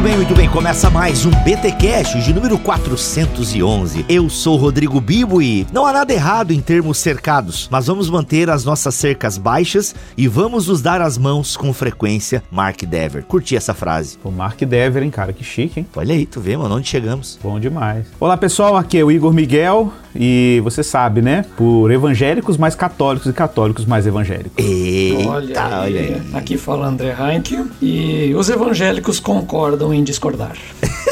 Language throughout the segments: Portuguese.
Muito bem, muito bem. Começa mais um BT Cash de número 411. Eu sou Rodrigo Bibo e não há nada errado em termos cercados, mas vamos manter as nossas cercas baixas e vamos nos dar as mãos com frequência. Mark Dever. Curti essa frase. O Mark Dever, hein, cara? Que chique, hein? Olha aí, tu vê, mano, onde chegamos. Bom demais. Olá, pessoal. Aqui é o Igor Miguel e você sabe, né? Por evangélicos mais católicos e católicos mais evangélicos. Eita, Olha, aí, olha aí. Aqui fala André Heinck e os evangélicos concordam em discordar.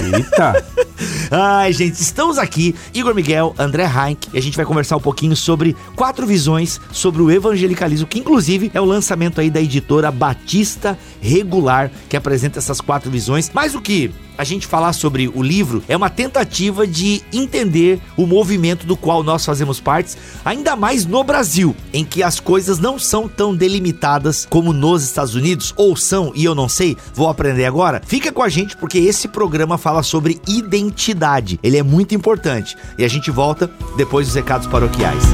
Eita! Ai, gente, estamos aqui, Igor Miguel, André Heinck, e a gente vai conversar um pouquinho sobre quatro visões sobre o evangelicalismo, que inclusive é o lançamento aí da editora Batista Regular, que apresenta essas quatro visões. Mais do que a gente falar sobre o livro, é uma tentativa de entender o movimento do qual nós fazemos parte, ainda mais no Brasil, em que as coisas não são tão delimitadas como nos Estados Unidos, ou são, e eu não sei, vou aprender agora. Fica com a gente porque esse programa fala sobre identidade. Ele é muito importante. E a gente volta depois dos recados paroquiais.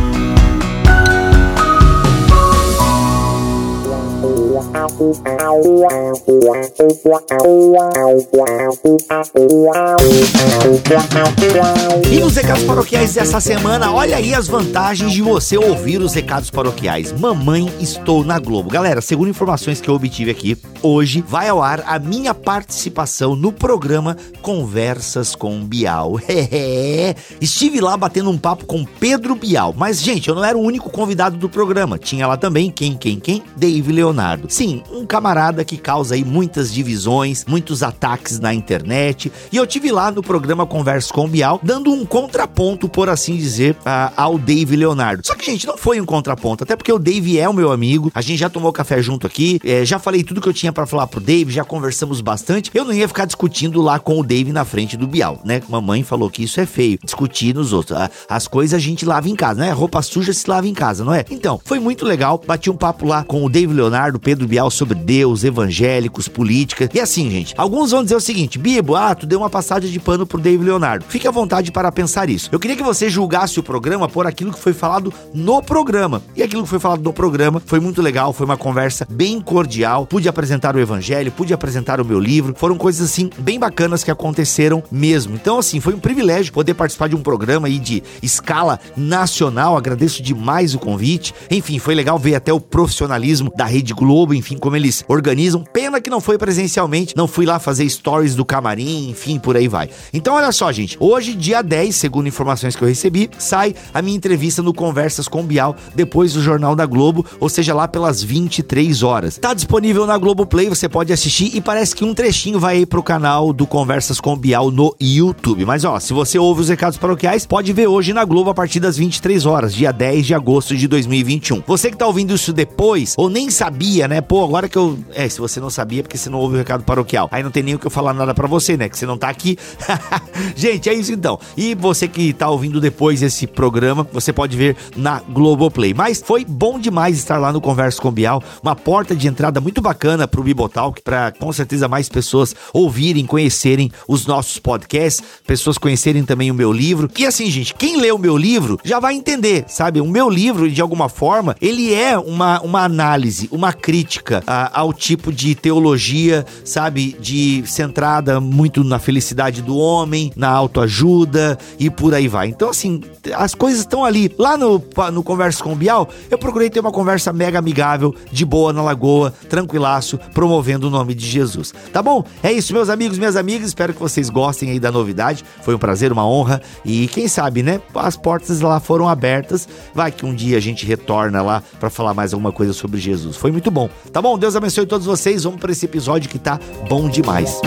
E nos recados paroquiais dessa semana, olha aí as vantagens de você ouvir os recados paroquiais. Mamãe, estou na Globo. Galera, segundo informações que eu obtive aqui, hoje vai ao ar a minha participação no programa Conversas com Bial. É, estive lá batendo um papo com Pedro Bial. Mas, gente, eu não era o único convidado do programa. Tinha lá também quem, quem, quem? Dave Leonardo. Sim, um camarada que causa aí muitas divisões, muitos ataques na internet. E eu tive lá no programa Conversa com Bial, dando um contraponto, por assim dizer, a- ao Dave Leonardo. Só que, gente, não foi um contraponto, até porque o Dave é o meu amigo, a gente já tomou café junto aqui, é, já falei tudo que eu tinha pra falar pro Dave, já conversamos bastante. Eu não ia ficar discutindo lá com o Dave na frente do Bial, né? Mamãe falou que isso é feio, discutir nos outros. As coisas a gente lava em casa, né? Roupa suja se lava em casa, não é? Então, foi muito legal, bati um papo lá com o Dave Leonardo, Pedro Sobre Deus, evangélicos, política. E assim, gente, alguns vão dizer o seguinte: Bibo, ah, tu deu uma passagem de pano pro Dave Leonardo. Fique à vontade para pensar isso. Eu queria que você julgasse o programa por aquilo que foi falado no programa. E aquilo que foi falado no programa foi muito legal, foi uma conversa bem cordial. Pude apresentar o evangelho, pude apresentar o meu livro. Foram coisas assim bem bacanas que aconteceram mesmo. Então, assim, foi um privilégio poder participar de um programa aí de escala nacional. Agradeço demais o convite. Enfim, foi legal ver até o profissionalismo da Rede Globo, enfim, como eles organizam. Pena que não foi presencialmente, não fui lá fazer stories do camarim, enfim, por aí vai. Então, olha só, gente. Hoje, dia 10, segundo informações que eu recebi, sai a minha entrevista no Conversas com Bial, depois do Jornal da Globo, ou seja, lá pelas 23 horas. Tá disponível na Globoplay, você pode assistir e parece que um trechinho vai aí pro canal do Conversas com Bial no YouTube. Mas ó, se você ouve os recados paroquiais, pode ver hoje na Globo a partir das 23 horas, dia 10 de agosto de 2021. Você que tá ouvindo isso depois, ou nem sabia, né? Pô, agora que eu. É, se você não sabia, porque você não ouve o recado paroquial. Aí não tem nem o que eu falar nada pra você, né? Que você não tá aqui. Gente, é isso então. E você que tá ouvindo depois esse programa, você pode ver na Globoplay. Mas foi bom demais estar lá no Converso com Bial, uma porta de entrada muito bacana pro Bibotalk, para com certeza mais pessoas ouvirem, conhecerem os nossos podcasts, pessoas conhecerem também o meu livro. E assim, gente, quem lê o meu livro já vai entender, sabe? O meu livro, de alguma forma, ele é uma, uma análise, uma crítica a- ao tipo de teologia, sabe? De centrada muito na felicidade do homem, na autoajuda e por aí vai. Então, assim, as coisas estão ali. Lá no, no Conversa com o Bial, eu procurei ter uma conversa mega amigável, de boa na lagoa, tranquilaço, promovendo o nome de Jesus. Tá bom? É isso, meus amigos, minhas amigas. Espero que vocês gostem aí da novidade. Foi um prazer, uma honra. E quem sabe, né? As portas lá foram abertas. Vai que um dia a gente retorna lá pra falar mais alguma coisa sobre Jesus. Foi muito bom. Tá bom? Deus abençoe todos vocês. Vamos pra esse episódio que tá bom demais.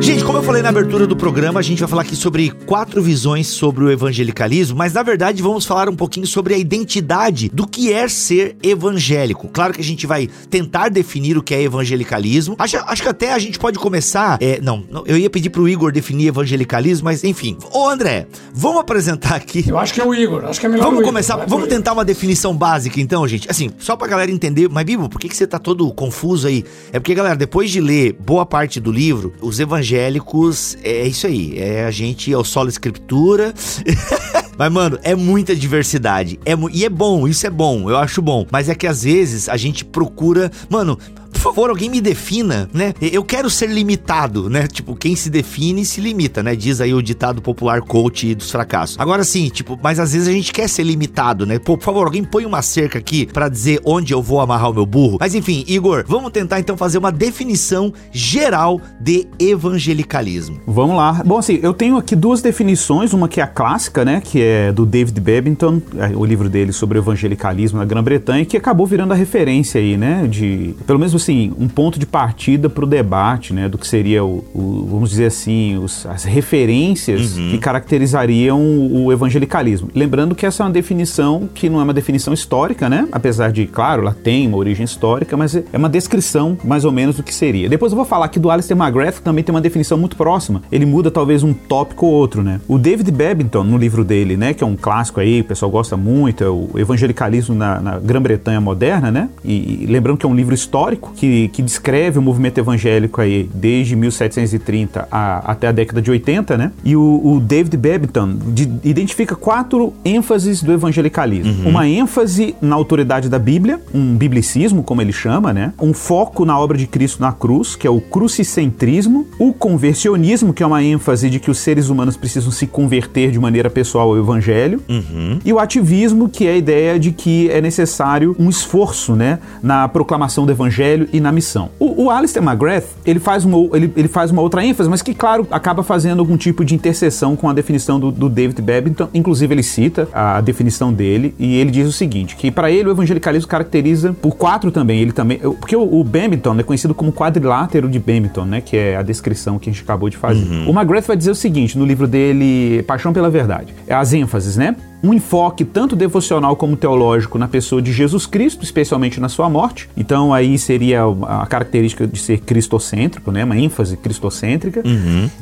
Gente, como falei na abertura do programa, a gente vai falar aqui sobre quatro visões sobre o evangelicalismo, mas na verdade vamos falar um pouquinho sobre a identidade do que é ser evangélico. Claro que a gente vai tentar definir o que é evangelicalismo. Acho, acho que até a gente pode começar. É, não, eu ia pedir pro Igor definir evangelicalismo, mas enfim. Ô André, vamos apresentar aqui. Eu acho que é o Igor, acho que é melhor Vamos Igor. começar, Vai vamos tentar uma definição básica então, gente. Assim, só pra galera entender, mas Bibo, por que, que você tá todo confuso aí? É porque, galera, depois de ler boa parte do livro, os evangélicos é isso aí. É a gente, é o solo escritura. Mas, mano, é muita diversidade. É, e é bom, isso é bom, eu acho bom. Mas é que às vezes a gente procura. Mano, por favor, alguém me defina, né? Eu quero ser limitado, né? Tipo, quem se define se limita, né? Diz aí o ditado popular coach dos fracassos. Agora sim, tipo, mas às vezes a gente quer ser limitado, né? Pô, por favor, alguém põe uma cerca aqui pra dizer onde eu vou amarrar o meu burro. Mas enfim, Igor, vamos tentar então fazer uma definição geral de evangelicalismo. Vamos lá. Bom, assim, eu tenho aqui duas definições, uma que é a clássica, né, que é do David Babington, é, o livro dele sobre evangelicalismo na Grã-Bretanha, que acabou virando a referência aí, né, de, pelo menos assim, um ponto de partida para o debate, né, do que seria o, o- vamos dizer assim, os- as referências que caracterizariam o, o evangelicalismo. Lembrando que essa é uma definição que não é uma definição histórica, né, apesar de, claro, ela tem uma origem histórica, mas é uma descrição mais ou menos do que seria. Depois eu vou falar aqui do Alistair McGrath, que também tem uma definição muito próxima. Ele muda talvez um tópico ou outro, né? O David Babington, no livro dele, né, que é um clássico aí, o pessoal gosta muito, é o Evangelicalismo na, na Grã-Bretanha Moderna, né? E, e lembrando que é um livro histórico que, que descreve o movimento evangélico aí desde 1730 a- até a década de 80, né? E o, o David Babington de- identifica quatro ênfases do evangelicalismo. Uma ênfase na autoridade da Bíblia, um biblicismo, como ele chama, né? Um foco na obra de Cristo na cruz, que é o crucicentrismo, o conversionismo, que é uma ênfase de que os seres humanos precisam se converter de maneira pessoal ao evangelho, e o ativismo, que é a ideia de que é necessário um esforço, né, na proclamação do evangelho e na missão. O, o Alistair McGrath, ele faz, uma, ele, ele faz uma outra ênfase, mas que, claro, acaba fazendo algum tipo de interseção com a definição do, do David Babington. Inclusive, ele cita a definição dele e ele diz o seguinte, que para ele o evangelicalismo caracteriza por quatro também, ele também, porque o, o Babington é conhecido como quadrilátero de Babington, né, que é a descrição que a gente acabou de fazer. O McGrath vai dizer o seguinte no livro dele, Paixão pela Verdade, é as ênfases, né? Um enfoque tanto devocional como teológico na pessoa de Jesus Cristo, especialmente na sua morte. Então aí seria a característica de ser cristocêntrico, né? Uma ênfase cristocêntrica.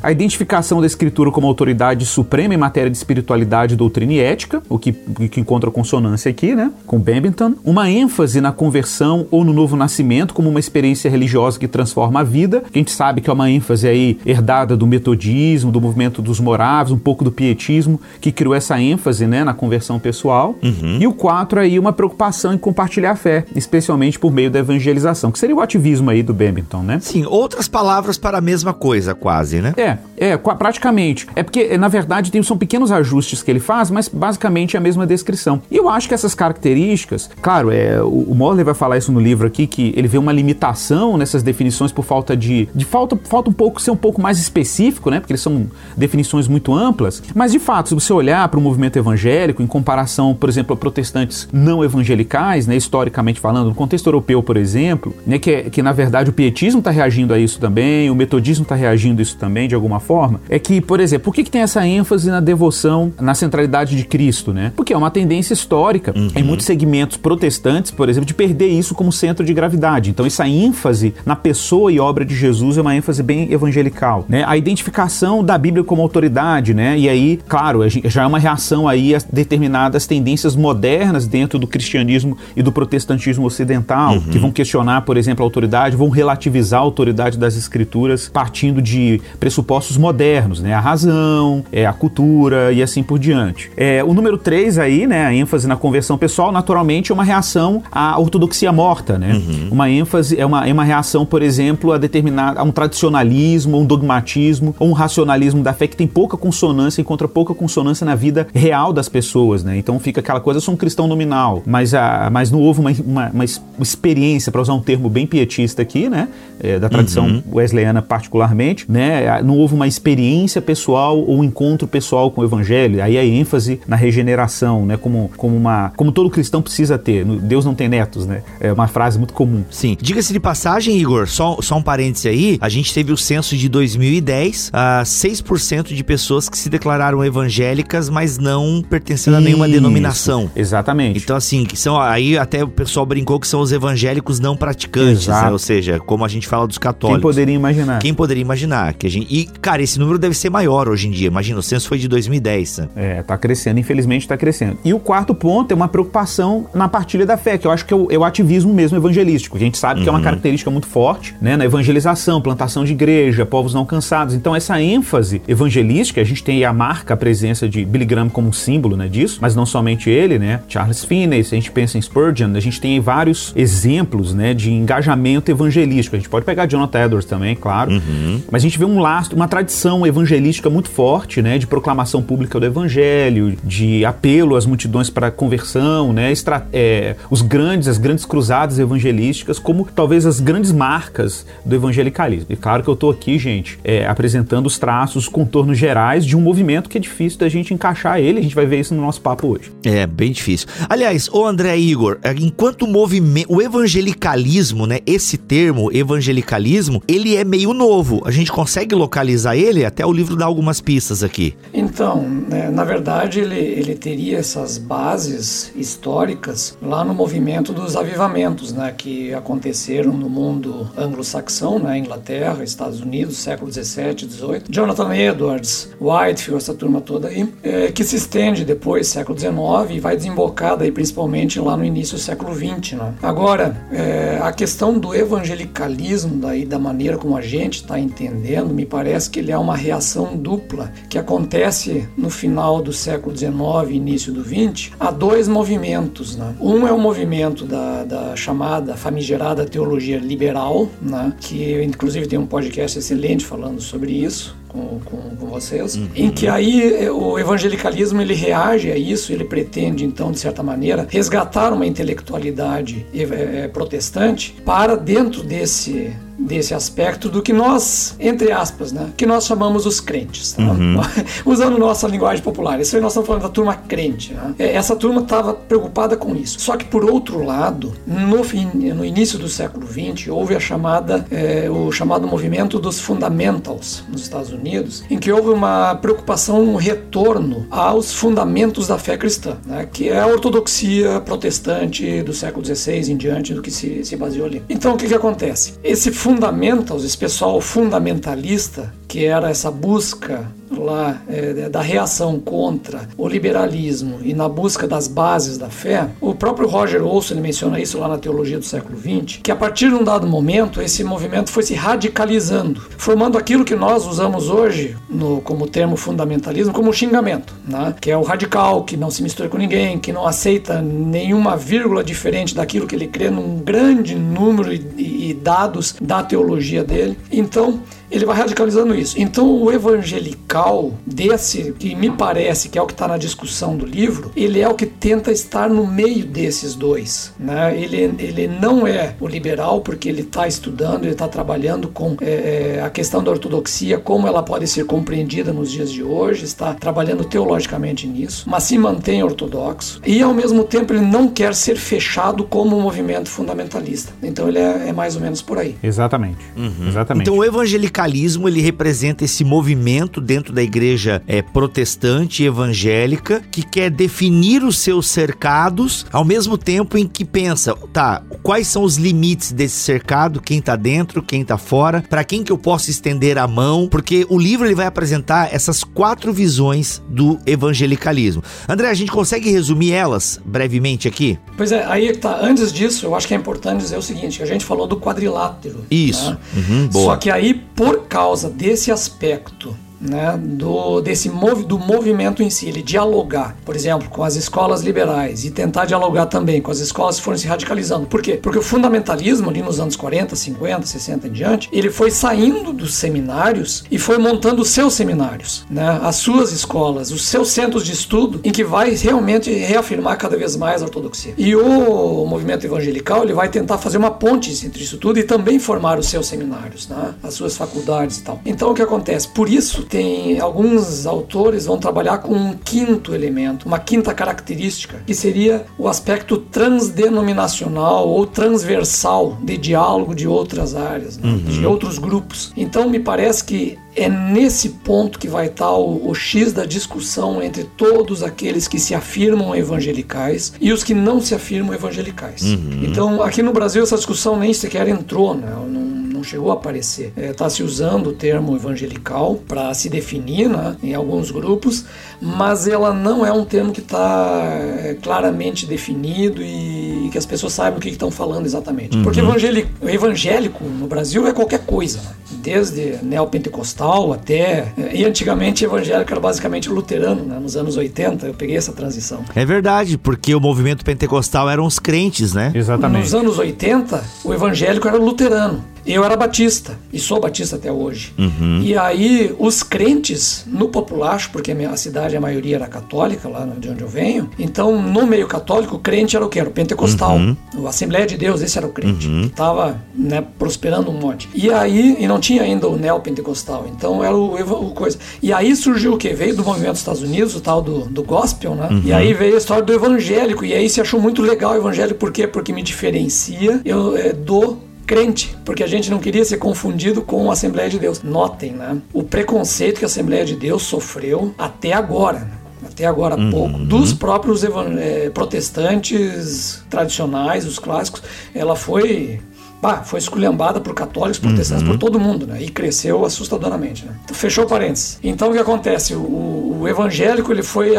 A identificação da escritura como autoridade suprema em matéria de espiritualidade, doutrina e ética, o que, que encontra consonância aqui, né? Com Babington. Uma ênfase na conversão ou no novo nascimento como uma experiência religiosa que transforma a vida. Que a gente sabe que é uma ênfase aí herdada do metodismo, do movimento dos moráveis, um pouco do pietismo, que criou essa ênfase, né? Na conversão pessoal. E o quatro aí, uma preocupação em compartilhar a fé, especialmente por meio da evangelização, que seria o ativismo aí do Babington, né? Sim, outras palavras para a mesma coisa, quase, né? É, é, praticamente. É porque, na verdade, tem, são pequenos ajustes que ele faz, mas basicamente é a mesma descrição. E eu acho que essas características, claro, é, o, o Morley vai falar isso no livro aqui, que ele vê uma limitação nessas definições por falta de. de falta, falta um pouco ser um pouco mais específico, né? Porque eles são definições muito amplas. Mas de fato, se você olhar para o movimento evangélico, em comparação, por exemplo, a protestantes não evangelicais, né? Historicamente falando, no contexto europeu, por exemplo, né? Que, é- que na verdade o pietismo está reagindo a isso também, o metodismo está reagindo a isso também, de alguma forma, é que, por exemplo, por que, que tem essa ênfase na devoção, na centralidade de Cristo, né? Porque é uma tendência histórica em muitos segmentos protestantes, por exemplo, de perder isso como centro de gravidade. Então, essa ênfase na pessoa e obra de Jesus é uma ênfase bem evangelical, né? A identificação da Bíblia como autoridade, né? E aí, claro, já é uma reação aí a determinadas tendências modernas dentro do cristianismo e do protestantismo ocidental, que vão questionar, por exemplo, a autoridade, vão relativizar a autoridade das escrituras partindo de pressupostos modernos, né? A razão, é, a cultura e assim por diante. É, o número 3 aí, né? A ênfase na conversão pessoal, naturalmente, é uma reação à ortodoxia morta, né? Uma ênfase, é uma, é uma reação, por exemplo, a determinada, a um tradicionalismo, um dogmatismo, ou um racionalismo da fé que tem pouca consonância, encontra pouca consonância na vida real das pessoas, né? Então fica aquela coisa, eu sou um cristão nominal, mas, a, mas não houve uma, uma, uma experiência, para usar um termo bem pietista aqui, né? É, da tradição uhum. wesleyana particularmente, né? Não houve uma experiência pessoal ou um encontro pessoal com o evangelho. Aí a ênfase na regeneração, né? Como, como, uma, como todo cristão precisa ter. Deus não tem netos, né? É uma frase muito comum. Sim. Diga-se de passagem, Igor, só, só um parêntese aí, a gente teve o censo de 2010, uh, 6% de pessoas que se declararam evangélicas, mas não pertencendo a nenhuma denominação. Exatamente. Então, assim, que são aí até o pessoal brincou que são os evangélicos não praticantes, né? ou seja, como a gente fala dos católicos. Quem poderia imaginar? Quem poderia imaginar? Que a gente... E, cara, esse número deve ser maior hoje em dia. Imagina, o censo foi de 2010. Né? É, tá crescendo, infelizmente tá crescendo. E o quarto ponto é uma preocupação na partilha da fé, que eu acho que é o, é o ativismo mesmo evangelístico. A gente sabe uhum. que é uma uhum. característica muito forte, né? Na evangelização, plantação de igreja, povos não cansados. Então, essa ênfase evangelística, a gente tem a marca, a presença de Billy Graham como um símbolo, né, disso, mas não somente ele, né? Charles Finney, se a gente pensa em Spurgeon, a gente tem vários exemplos, né, de engajamento evangelístico. A gente pode pegar Jonathan Edwards também, claro, uhum. mas a gente vê um lastro, uma tradição evangelística muito forte, né, de proclamação pública do evangelho, de apelo às multidões para conversão, né, é, os grandes, as grandes cruzadas evangelísticas como talvez as grandes marcas do evangelicalismo. E claro que eu estou aqui, gente, é, apresentando os traços, os contornos gerais de um movimento que é difícil da gente encaixar ele. A gente vai ver isso no nosso papo hoje. É, bem difícil. Aliás, o André Igor, é, enquanto o movimento, o evangelicalismo, né, esse termo evangelicalismo, ele é meio novo. A gente consegue localizar ele? Até o livro dá algumas pistas aqui. Então, né, na verdade, ele, ele teria essas bases históricas lá no movimento dos avivamentos, né, que aconteceram no mundo anglo-saxão, né, Inglaterra, Estados Unidos, século 17, 18. Jonathan Edwards, Whitefield, essa turma toda aí, é, que se estende depois, século 19, e vai desembocar daí principalmente lá no início do século 20. Né? Agora, é, a questão do evangelicalismo, daí da maneira como a gente está entendendo, me parece que ele é uma reação dupla que acontece no final do século 19 início do 20 a dois movimentos. Né? Um é o movimento da, da chamada famigerada teologia liberal, né? que inclusive tem um podcast excelente falando sobre isso com, com, com vocês, uhum. em que aí eh, o evangelicalismo ele reage a isso, ele pretende então de certa maneira resgatar uma intelectualidade é, protestante para dentro desse desse aspecto do que nós, entre aspas, né, que nós chamamos os crentes, tá? uhum. usando nossa linguagem popular. Isso aí nós estamos falando da turma crente. Né? Essa turma estava preocupada com isso. Só que por outro lado, no, fim, no início do século XX, houve a chamada, é, o chamado movimento dos fundamentals nos Estados Unidos, em que houve uma preocupação, um retorno aos fundamentos da fé cristã, né, que é a ortodoxia protestante do século XVI em diante do que se, se baseou ali. Então o que, que acontece? Esse fundamentals, esse pessoal fundamentalista, que era essa busca lá é, da reação contra o liberalismo e na busca das bases da fé, o próprio Roger Olson ele menciona isso lá na teologia do século XX, que a partir de um dado momento esse movimento foi se radicalizando, formando aquilo que nós usamos hoje no, como termo fundamentalismo como xingamento, né? que é o radical, que não se mistura com ninguém, que não aceita nenhuma vírgula diferente daquilo que ele crê num grande número e, e dados da teologia dele. Então, ele vai radicalizando isso. Então, o evangelical desse, que me parece que é o que está na discussão do livro, ele é o que tenta estar no meio desses dois. Né? Ele, ele não é o liberal, porque ele está estudando, ele está trabalhando com é, é, a questão da ortodoxia, como ela pode ser compreendida nos dias de hoje, está trabalhando teologicamente nisso, mas se mantém ortodoxo. E, ao mesmo tempo, ele não quer ser fechado como um movimento fundamentalista. Então, ele é, é mais ou menos por aí. Exatamente. Uhum. Exatamente. Então, o evangelical evangelicalismo ele representa esse movimento dentro da igreja é, protestante evangélica que quer definir os seus cercados ao mesmo tempo em que pensa, tá, quais são os limites desse cercado, quem tá dentro, quem tá fora, para quem que eu posso estender a mão, porque o livro ele vai apresentar essas quatro visões do evangelicalismo. André, a gente consegue resumir elas brevemente aqui? Pois é, aí tá. Antes disso, eu acho que é importante dizer o seguinte: a gente falou do quadrilátero. Isso. Né? Uhum, Só que aí, por por causa desse aspecto né, do, desse mov, do movimento em si, ele dialogar, por exemplo, com as escolas liberais e tentar dialogar também com as escolas que foram se radicalizando. Por quê? Porque o fundamentalismo ali nos anos 40, 50, 60 em diante, ele foi saindo dos seminários e foi montando os seus seminários, né, as suas escolas, os seus centros de estudo em que vai realmente reafirmar cada vez mais a ortodoxia. E o movimento evangelical, ele vai tentar fazer uma ponte entre isso tudo e também formar os seus seminários, né, as suas faculdades e tal. Então o que acontece? Por isso tem alguns autores vão trabalhar com um quinto elemento, uma quinta característica, que seria o aspecto transdenominacional ou transversal de diálogo de outras áreas, né? uhum. de outros grupos. Então me parece que é nesse ponto que vai estar o, o, X da discussão entre todos aqueles que se afirmam evangelicais e os que não se afirmam evangelicais. Uhum. Então, aqui no Brasil, essa discussão nem sequer entrou, né? Não, não chegou a aparecer. Está é, tá se usando o termo evangelical para se definir né, em alguns grupos, mas ela não é um termo que está é, claramente definido e, que as pessoas saibam o que estão falando exatamente. Uhum. Porque evangélico, evangélico no Brasil é qualquer coisa, né? desde neopentecostal até. E antigamente evangélico era basicamente luterano, né? nos anos 80 eu peguei essa transição. É verdade, porque o movimento pentecostal eram os crentes, né? Exatamente. Nos anos 80, o evangélico era luterano. Eu era batista e sou batista até hoje. Uhum. E aí os crentes no populacho, porque a, minha, cidade a maioria era católica lá de onde eu venho, então no meio católico o crente era o que era o pentecostal, uhum. a Assembleia de Deus esse era o crente uhum. que estava né, prosperando um monte. E aí e não tinha ainda o neopentecostal, então era o, o, coisa. E aí surgiu o que veio do movimento dos Estados Unidos, o tal do, do gospel, né? E uhum. aí veio a história do evangélico e aí se achou muito legal o evangélico por quê? Porque me diferencia eu, é, do crente, porque a gente não queria ser confundido com a Assembleia de Deus. Notem, né? O preconceito que a Assembleia de Deus sofreu até agora. Né? até agora há uhum. pouco, dos próprios é, protestantes tradicionais, os clássicos, ela foi bah, foi esculhambada por católicos, protestantes, uhum. por todo mundo, né? E cresceu assustadoramente, né? Então, fechou parênteses. Então o que acontece? O, o evangélico ele foi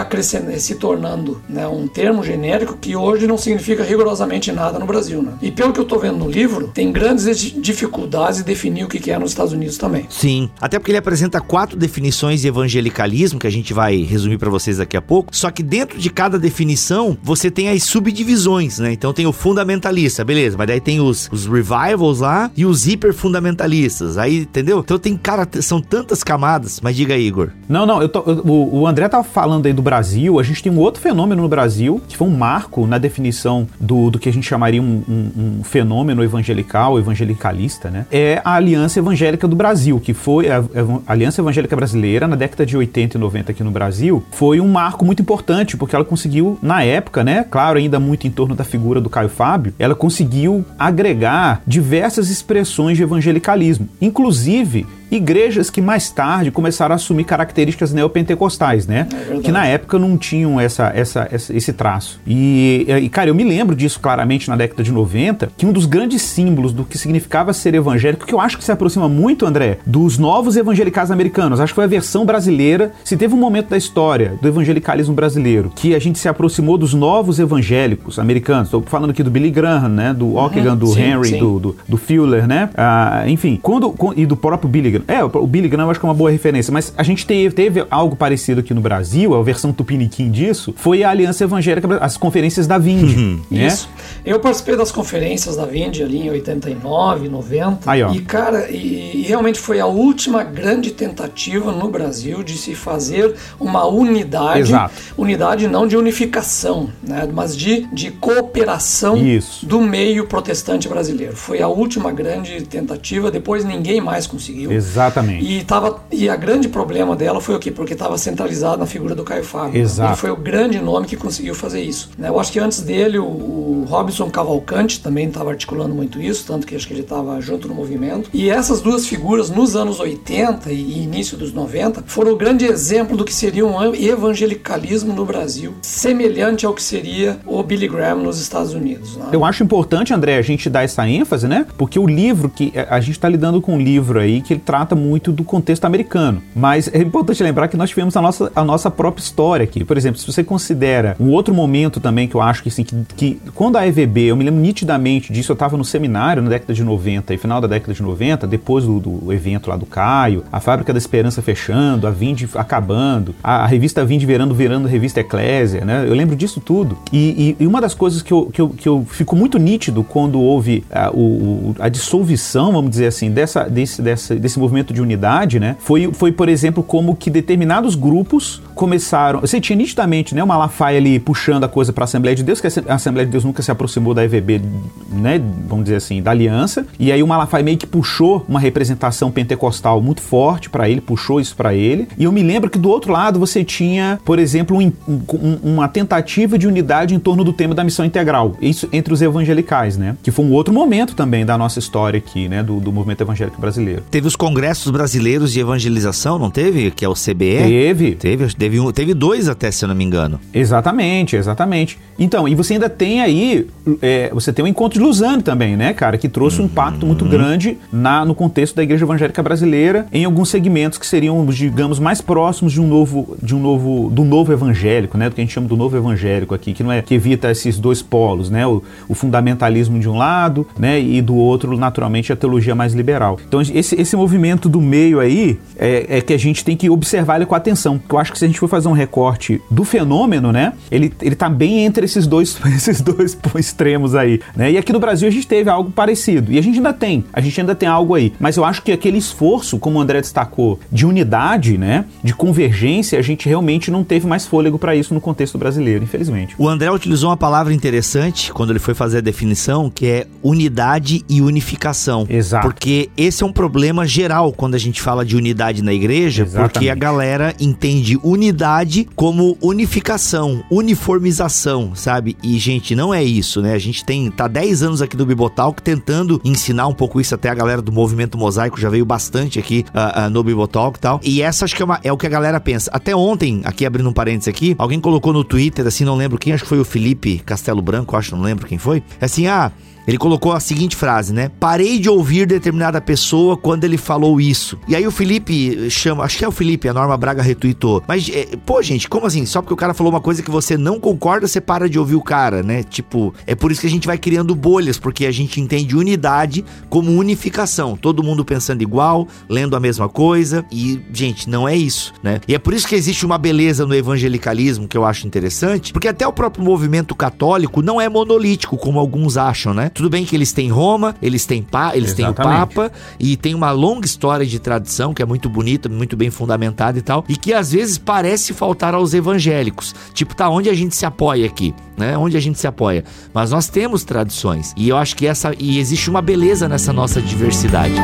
se tornando né, um termo genérico que hoje não significa rigorosamente nada no Brasil, né? E pelo que eu estou vendo no livro, tem grandes dificuldades em definir o que é nos Estados Unidos também. Sim, até porque ele apresenta quatro definições de evangelicalismo que a gente vai resumir para vocês daqui a pouco. Só que dentro de cada definição você tem as subdivisões, né? Então tem o fundamentalista, beleza? Mas daí tem os, os revivals lá e os hiper fundamentalistas. Aí, entendeu? Então tem, cara, são tantas camadas. Mas diga aí, Igor. Não, não, eu tô, o, o André tava falando aí do Brasil. A gente tem um outro fenômeno no Brasil, que foi um marco na definição do, do que a gente chamaria um, um, um fenômeno evangelical, evangelicalista, né? É a Aliança Evangélica do Brasil, que foi a, a Aliança Evangélica Brasileira, na década de 80 e 90 aqui no Brasil, foi um marco muito importante, porque ela conseguiu, na época, né? Claro, ainda muito em torno da figura do Caio Fábio, ela conseguiu agregar diversas expressões de evangelicalismo, inclusive igrejas que mais tarde começaram a assumir características neopentecostais, né? É que na época não tinham essa, essa, esse traço. E, e, cara, eu me lembro disso claramente na década de 90, que um dos grandes símbolos do que significava ser evangélico, que eu acho que se aproxima muito, André, dos novos evangelicais americanos, acho que foi a versão brasileira. Se teve um momento da história do evangelicalismo brasileiro que a gente se aproximou dos novos evangélicos americanos, estou falando aqui do Billy Graham, né? Do Ockham, uhum, do sim, Henry, sim. Do, do, do Fuller, né? Ah, enfim, quando, e do próprio Billy Graham. É, o Billy Graham eu acho que é uma boa referência, mas a gente teve, teve algo parecido aqui no Brasil, a versão tupiniquim disso, foi a Aliança Evangélica, as conferências da Vind. Uhum. Né? Isso. Eu participei das conferências da Vind ali em 89, 90. Aí, ó. E, cara, e, e realmente foi a última grande tentativa no Brasil de se fazer uma unidade. Exato. Unidade não de unificação, né? Mas de, de cooperação Isso. do meio protestante brasileiro. Foi a última grande tentativa, depois ninguém mais conseguiu. Exatamente. E, tava, e a grande problema dela foi o quê? Porque estava centralizado na figura do Caio Fábio. Exato. Ele foi o grande nome que conseguiu fazer isso. Né? Eu acho que antes dele, o, o Robson Cavalcante também estava articulando muito isso, tanto que acho que ele estava junto no movimento. E essas duas figuras, nos anos 80 e início dos 90, foram o grande exemplo do que seria um evangelicalismo no Brasil, semelhante ao que seria o Billy Graham nos Estados Unidos. Né? Eu acho importante, André, a gente dar essa ênfase, né? Porque o livro que a gente está lidando com um livro aí que ele traz trata muito do contexto americano. Mas é importante lembrar que nós tivemos a nossa, a nossa própria história aqui. Por exemplo, se você considera um outro momento também que eu acho que, assim, que, que quando a EVB, eu me lembro nitidamente disso, eu estava no seminário na década de 90 e final da década de 90, depois do, do evento lá do Caio, a Fábrica da Esperança fechando, a Vind acabando, a, a revista Vind virando, virando revista Eclésia, né? Eu lembro disso tudo. E, e, e, uma das coisas que eu, que eu, que eu fico muito nítido quando houve a, o, a dissolução, vamos dizer assim, dessa, desse, dessa, desse movimento de unidade, né? Foi, foi, por exemplo, como que determinados grupos começaram. Você tinha nitidamente né, o Malafaia ali puxando a coisa para a Assembleia de Deus, que a Assembleia de Deus nunca se aproximou da EVB, né? Vamos dizer assim, da aliança. E aí o Malafaia meio que puxou uma representação pentecostal muito forte para ele, puxou isso para ele. E eu me lembro que do outro lado você tinha, por exemplo, um, um, uma tentativa de unidade em torno do tema da missão integral, isso entre os evangelicais, né? Que foi um outro momento também da nossa história aqui, né? Do, do movimento evangélico brasileiro. Teve os congressos brasileiros de evangelização, não teve? Que é o CBE? Teve. Teve, teve, um, teve dois até, se eu não me engano. Exatamente, exatamente. Então, e você ainda tem aí, é, você tem o encontro de Lausanne também, né, cara? Que trouxe um impacto muito uhum. grande na, no contexto da igreja evangélica brasileira em alguns segmentos que seriam, digamos, mais próximos de um novo, de um novo, do novo evangélico, né? Do que a gente chama do novo evangélico aqui, que não é que evita esses dois polos, né? O, o fundamentalismo de um lado, né? E do outro, naturalmente, a teologia mais liberal. Então, esse, esse movimento do meio aí é, é que a gente tem que observar ele com atenção. Porque eu acho que se a gente for fazer um recorte do fenômeno, né? Ele, ele tá bem entre esses dois, esses dois extremos aí, né? E aqui no Brasil a gente teve algo parecido. E a gente ainda tem. A gente ainda tem algo aí. Mas eu acho que aquele esforço, como o André destacou, de unidade, né? De convergência, a gente realmente não teve mais fôlego para isso no contexto brasileiro, infelizmente. O André utilizou uma palavra interessante quando ele foi fazer a definição, que é unidade e unificação. Exato. Porque esse é um problema geral quando a gente fala de unidade na igreja, Exatamente. porque a galera entende unidade como unificação, uniformização, sabe? E, gente, não é isso, né? A gente tem, tá 10 anos aqui do Bibotalk tentando ensinar um pouco isso, até a galera do movimento mosaico já veio bastante aqui uh, uh, no Bibotalk e tal. E essa acho que é, uma, é o que a galera pensa. Até ontem, aqui abrindo um parênteses aqui, alguém colocou no Twitter, assim, não lembro quem, acho que foi o Felipe Castelo Branco, acho, não lembro quem foi. É assim, ah, ele colocou a seguinte frase, né? Parei de ouvir determinada pessoa quando ele falou isso. E aí o Felipe chama, acho que é o Felipe, a Norma Braga retweetou. Mas, é, pô, gente, como assim? Só porque o cara falou uma coisa que você não concorda, você para de ouvir o cara, né? Tipo, é por isso que a gente vai criando bolhas, porque a gente entende unidade como unificação. Todo mundo pensando igual, lendo a mesma coisa. E, gente, não é isso, né? E é por isso que existe uma beleza no evangelicalismo que eu acho interessante, porque até o próprio movimento católico não é monolítico, como alguns acham, né? Tudo bem que eles têm Roma, eles têm, pa, eles têm o Papa e tem uma longa história de tradição que é muito bonita, muito bem fundamentada e tal, e que às vezes parece faltar aos evangélicos. Tipo, tá onde a gente se apoia aqui, né? Onde a gente se apoia. Mas nós temos tradições e eu acho que essa e existe uma beleza nessa nossa diversidade.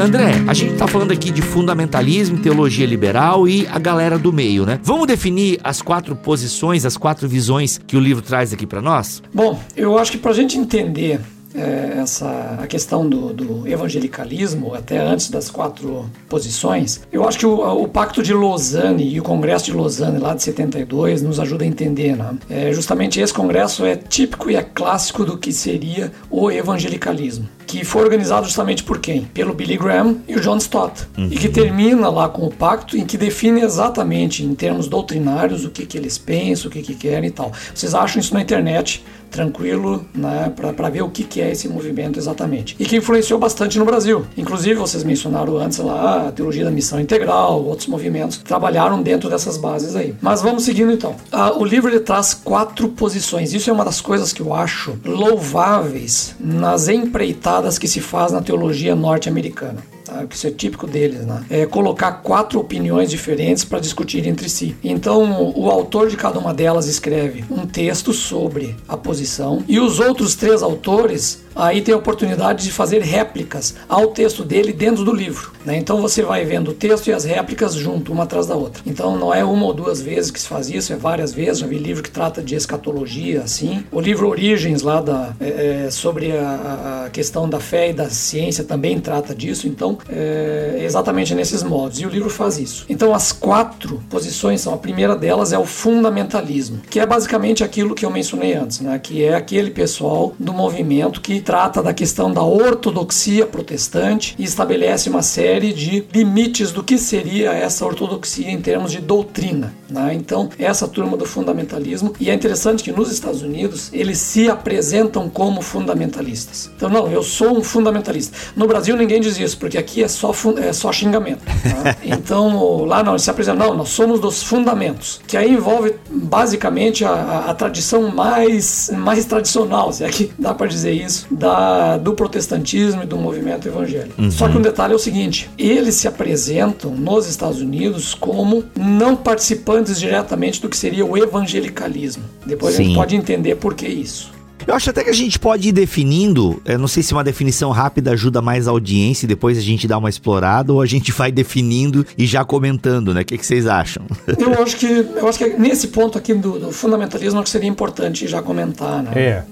André, a gente tá falando aqui de fundamentalismo, teologia liberal e a galera do meio, né? Vamos definir as quatro posições, as quatro visões que o livro traz aqui para nós? Bom, eu acho que pra gente entender é, essa a questão do, do, evangelicalismo, até antes das quatro posições, eu acho que o, o, Pacto de Lausanne e o Congresso de Lausanne lá de 72 nos ajuda a entender. Né? É, justamente esse congresso é típico e é clássico do que seria o evangelicalismo que foi organizado justamente por quem? Pelo Billy Graham e o John Stott. Uhum. E que termina lá com o pacto em que define exatamente, em termos doutrinários, o que, que eles pensam, o que, que querem e tal. Vocês acham isso na internet, tranquilo, né, para ver o que, que é esse movimento exatamente. E que influenciou bastante no Brasil. Inclusive, vocês mencionaram antes lá a teologia da missão integral, outros movimentos trabalharam dentro dessas bases aí. Mas vamos seguindo então. Ah, o livro ele traz quatro posições. Isso é uma das coisas que eu acho louváveis nas empreitadas que se faz na teologia norte-americana. Tá? Que isso é típico deles, né? É colocar quatro opiniões diferentes para discutir entre si. Então, o autor de cada uma delas escreve um texto sobre a posição e os outros três autores aí tem a oportunidade de fazer réplicas ao texto dele dentro do livro. Né? Então você vai vendo o texto e as réplicas junto, uma atrás da outra. Então não é uma ou duas vezes que se faz isso, é várias vezes. Já vi livro que trata de escatologia, assim. O livro Origens, lá da, é, é sobre a, a, questão da fé e da ciência, também trata disso. Então, é exatamente nesses modos. E o livro faz isso. Então, as quatro posições são: a primeira delas é o fundamentalismo, que é basicamente aquilo que eu mencionei antes, né? que é aquele pessoal do movimento que trata da questão da ortodoxia protestante e estabelece uma série de limites do que seria essa ortodoxia em termos de doutrina. Né? Então, essa turma do fundamentalismo, e é interessante que nos Estados Unidos eles se apresentam como fundamentalistas. Então, não, eu sou um fundamentalista. No Brasil ninguém diz isso, porque aqui é só, é só xingamento. Tá? Então, lá não, eles se apresentam, não, nós somos dos fundamentos, que aí envolve basicamente a, a, a tradição mais, mais tradicional, se é que dá para dizer isso, da, do protestantismo e do movimento evangélico. Uhum. Só que um detalhe é o seguinte: eles se apresentam nos Estados Unidos como não participantes diretamente do que seria o evangelicalismo. Depois Sim. a gente pode entender por que isso. Eu acho até que a gente pode ir definindo, eu não sei se uma definição rápida ajuda mais a audiência e depois a gente dá uma explorada ou a gente vai definindo e já comentando, né? O que, que vocês acham? Eu acho que eu acho que nesse ponto aqui do, do fundamentalismo que seria importante já comentar, né? É.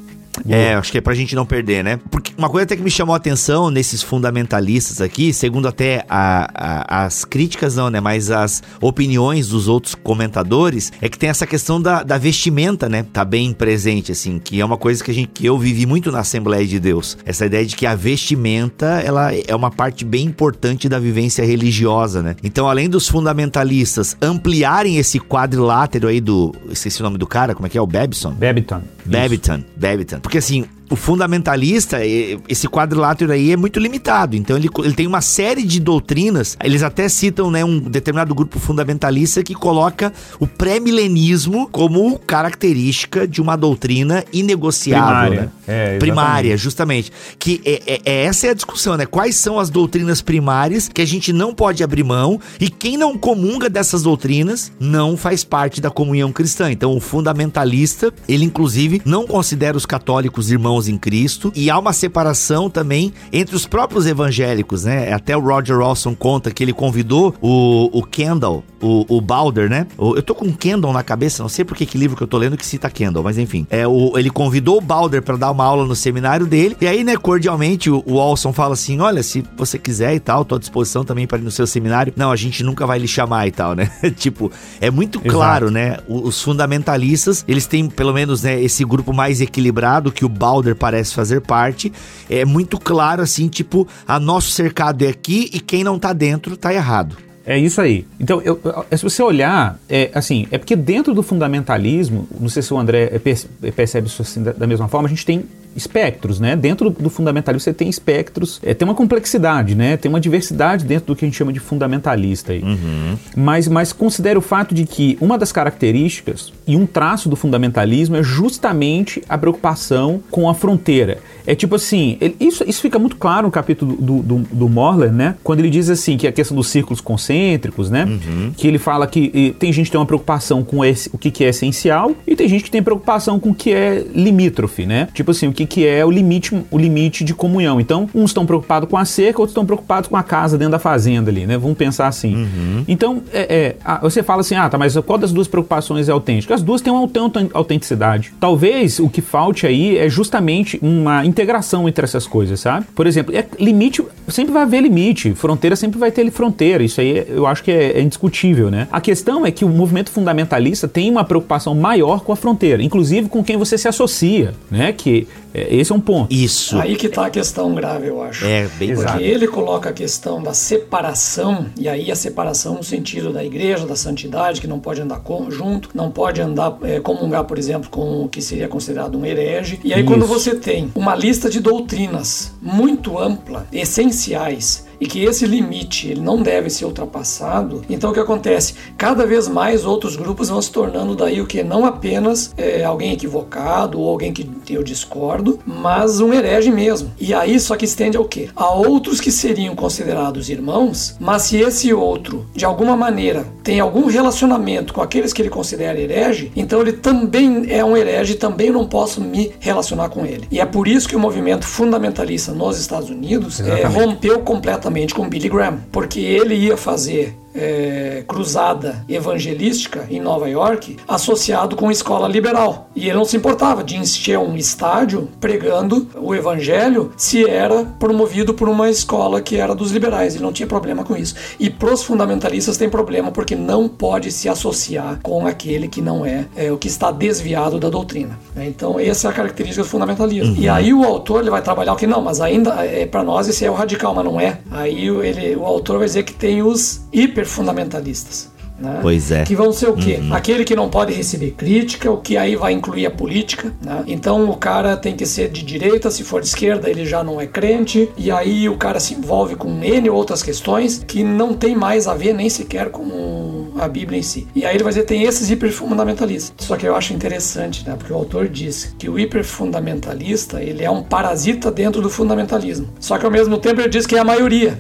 É, acho que é pra gente não perder, né? Porque uma coisa até que me chamou a atenção nesses fundamentalistas aqui, segundo até a, a, as críticas, não, né? Mas as opiniões dos outros comentadores, é que tem essa questão da, da vestimenta, né? Tá bem presente, assim, que é uma coisa que, a gente, que eu vivi muito na Assembleia de Deus. Essa ideia de que a vestimenta, ela é uma parte bem importante da vivência religiosa, né? Então, além dos fundamentalistas ampliarem esse quadrilátero aí do. Esqueci o nome do cara, como é que é? O Babson? Babiton. Babiton. Babiton. Porque assim, o fundamentalista, esse quadrilátero aí é muito limitado. Então ele, ele tem uma série de doutrinas. Eles até citam né, um determinado grupo fundamentalista que coloca o pré-milenismo como característica de uma doutrina inegociável. Primária, né? é, primária justamente. Que é, é, é, essa é a discussão, né? Quais são as doutrinas primárias que a gente não pode abrir mão e quem não comunga dessas doutrinas não faz parte da comunhão cristã. Então o fundamentalista, ele inclusive não considera os católicos irmãos irmãos em Cristo, e há uma separação também entre os próprios evangélicos, né? Até o Roger Rawson conta que ele convidou o, o Kendall, o, o Balder, né? O, eu tô com Kendall na cabeça, não sei por que livro que eu tô lendo que cita Kendall, mas enfim. É, o, ele convidou o Balder para dar uma aula no seminário dele, e aí, né, cordialmente, o, o Olson fala assim: olha, se você quiser e tal, tô à disposição também para ir no seu seminário. Não, a gente nunca vai lhe chamar e tal, né? tipo, é muito Exato. claro, né? Os fundamentalistas, eles têm pelo menos, né, esse grupo mais equilibrado que o Balder parece fazer parte, é muito claro assim, tipo, a nosso cercado é aqui e quem não tá dentro tá errado. É isso aí. Então, eu, se você olhar, é, assim, é porque dentro do fundamentalismo, não sei se o André percebe isso assim da, da mesma forma, a gente tem espectros, né? Dentro do fundamentalismo você tem espectros, é, tem uma complexidade, né? Tem uma diversidade dentro do que a gente chama de fundamentalista aí. Uhum. Mas, mas considere o fato de que uma das características e um traço do fundamentalismo é justamente a preocupação com a fronteira. É tipo assim, ele, isso, isso fica muito claro no capítulo do, do, do Morler, né? Quando ele diz assim que a questão dos círculos concêntricos, né? Uhum. Que ele fala que e, tem gente que tem uma preocupação com esse, o que, que é essencial e tem gente que tem preocupação com o que é limítrofe, né? Tipo assim, o que, que é o limite, o limite de comunhão. Então, uns estão preocupados com a cerca, outros estão preocupados com a casa dentro da fazenda ali, né? Vamos pensar assim. Uhum. Então, é, é, você fala assim, ah, tá, mas qual das duas preocupações é autêntica? As duas têm uma autenticidade. Talvez o que falte aí é justamente uma integração entre essas coisas, sabe? Por exemplo, é, limite, sempre vai haver limite, fronteira sempre vai ter fronteira, isso aí eu acho que é, é indiscutível, né? A questão é que o movimento fundamentalista tem uma preocupação maior com a fronteira, inclusive com quem você se associa, né? Que esse é um ponto. Isso. Aí que está a questão grave, eu acho. É, bem Porque exato. ele coloca a questão da separação, e aí a separação no sentido da igreja, da santidade, que não pode andar junto, não pode andar, é, comungar, por exemplo, com o que seria considerado um herege. E aí, Isso. quando você tem uma lista de doutrinas muito ampla, essenciais, e que esse limite ele não deve ser ultrapassado, então o que acontece? Cada vez mais outros grupos vão se tornando daí o que? Não apenas é, alguém equivocado ou alguém que eu discordo, mas um herege mesmo. E aí só que estende ao que? A outros que seriam considerados irmãos, mas se esse outro, de alguma maneira, tem algum relacionamento com aqueles que ele considera herege, então ele também é um herege e também não posso me relacionar com ele. E é por isso que o movimento fundamentalista nos Estados Unidos é, rompeu completamente com Billy Graham, porque ele ia fazer é, cruzada evangelística em Nova York associado com escola liberal. E ele não se importava de encher um estádio pregando o evangelho se era promovido por uma escola que era dos liberais. Ele não tinha problema com isso. E pros fundamentalistas tem problema porque não pode se associar com aquele que não é, é o que está desviado da doutrina. Então essa é a característica do fundamentalismo. Uhum. E aí o autor ele vai trabalhar o que não, mas ainda é para nós esse é o radical, mas não é. Aí ele, o autor vai dizer que tem os hiper fundamentalistas. Né? Pois é. Que vão ser o quê? Uhum. Aquele que não pode receber crítica, o que aí vai incluir a política. Né? Então o cara tem que ser de direita, se for de esquerda ele já não é crente, e aí o cara se envolve com N outras questões que não tem mais a ver nem sequer com a Bíblia em si. E aí ele vai dizer tem esses hiperfundamentalistas. Só que eu acho interessante, né? Porque o autor diz que o hiperfundamentalista ele é um parasita dentro do fundamentalismo. Só que ao mesmo tempo ele diz que é a maioria.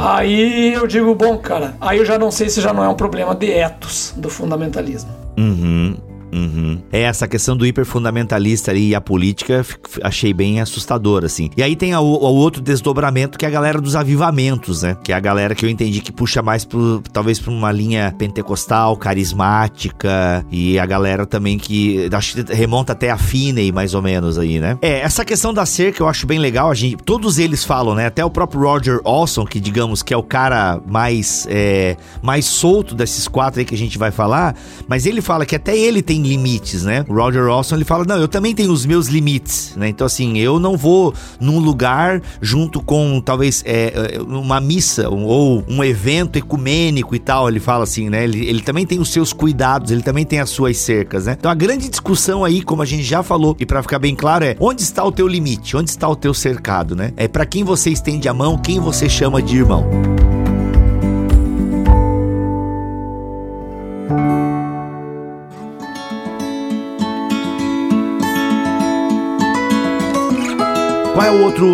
aí eu digo, bom, cara, aí eu já não sei se já não é um problema de etos do fundamentalismo. Uhum. Uhum. É essa questão do hiperfundamentalista ali e a política, achei bem assustador, assim. E aí tem o, o, outro desdobramento que é a galera dos avivamentos, né? Que é a galera que eu entendi que puxa mais pro, talvez pra uma linha pentecostal, carismática, e a galera também que acho que remonta até a Finney, mais ou menos aí, né? É, essa questão da cerca eu acho bem legal, a gente, todos eles falam, né? Até o próprio Roger Olson, que digamos que é o cara mais, é, mais solto desses quatro aí que a gente vai falar, mas ele fala que até ele tem limites, né? O Roger Olson ele fala: "Não, eu também tenho os meus limites", né? Então assim, eu não vou num lugar junto com talvez é, é uma missa ou um evento ecumênico e tal, ele fala assim, né? Ele, ele também tem os seus cuidados, ele também tem as suas cercas, né? Então a grande discussão aí, como a gente já falou, e para ficar bem claro é: onde está o teu limite? Onde está o teu cercado, né? É para quem você estende a mão, quem você chama de irmão. Qual é o outro,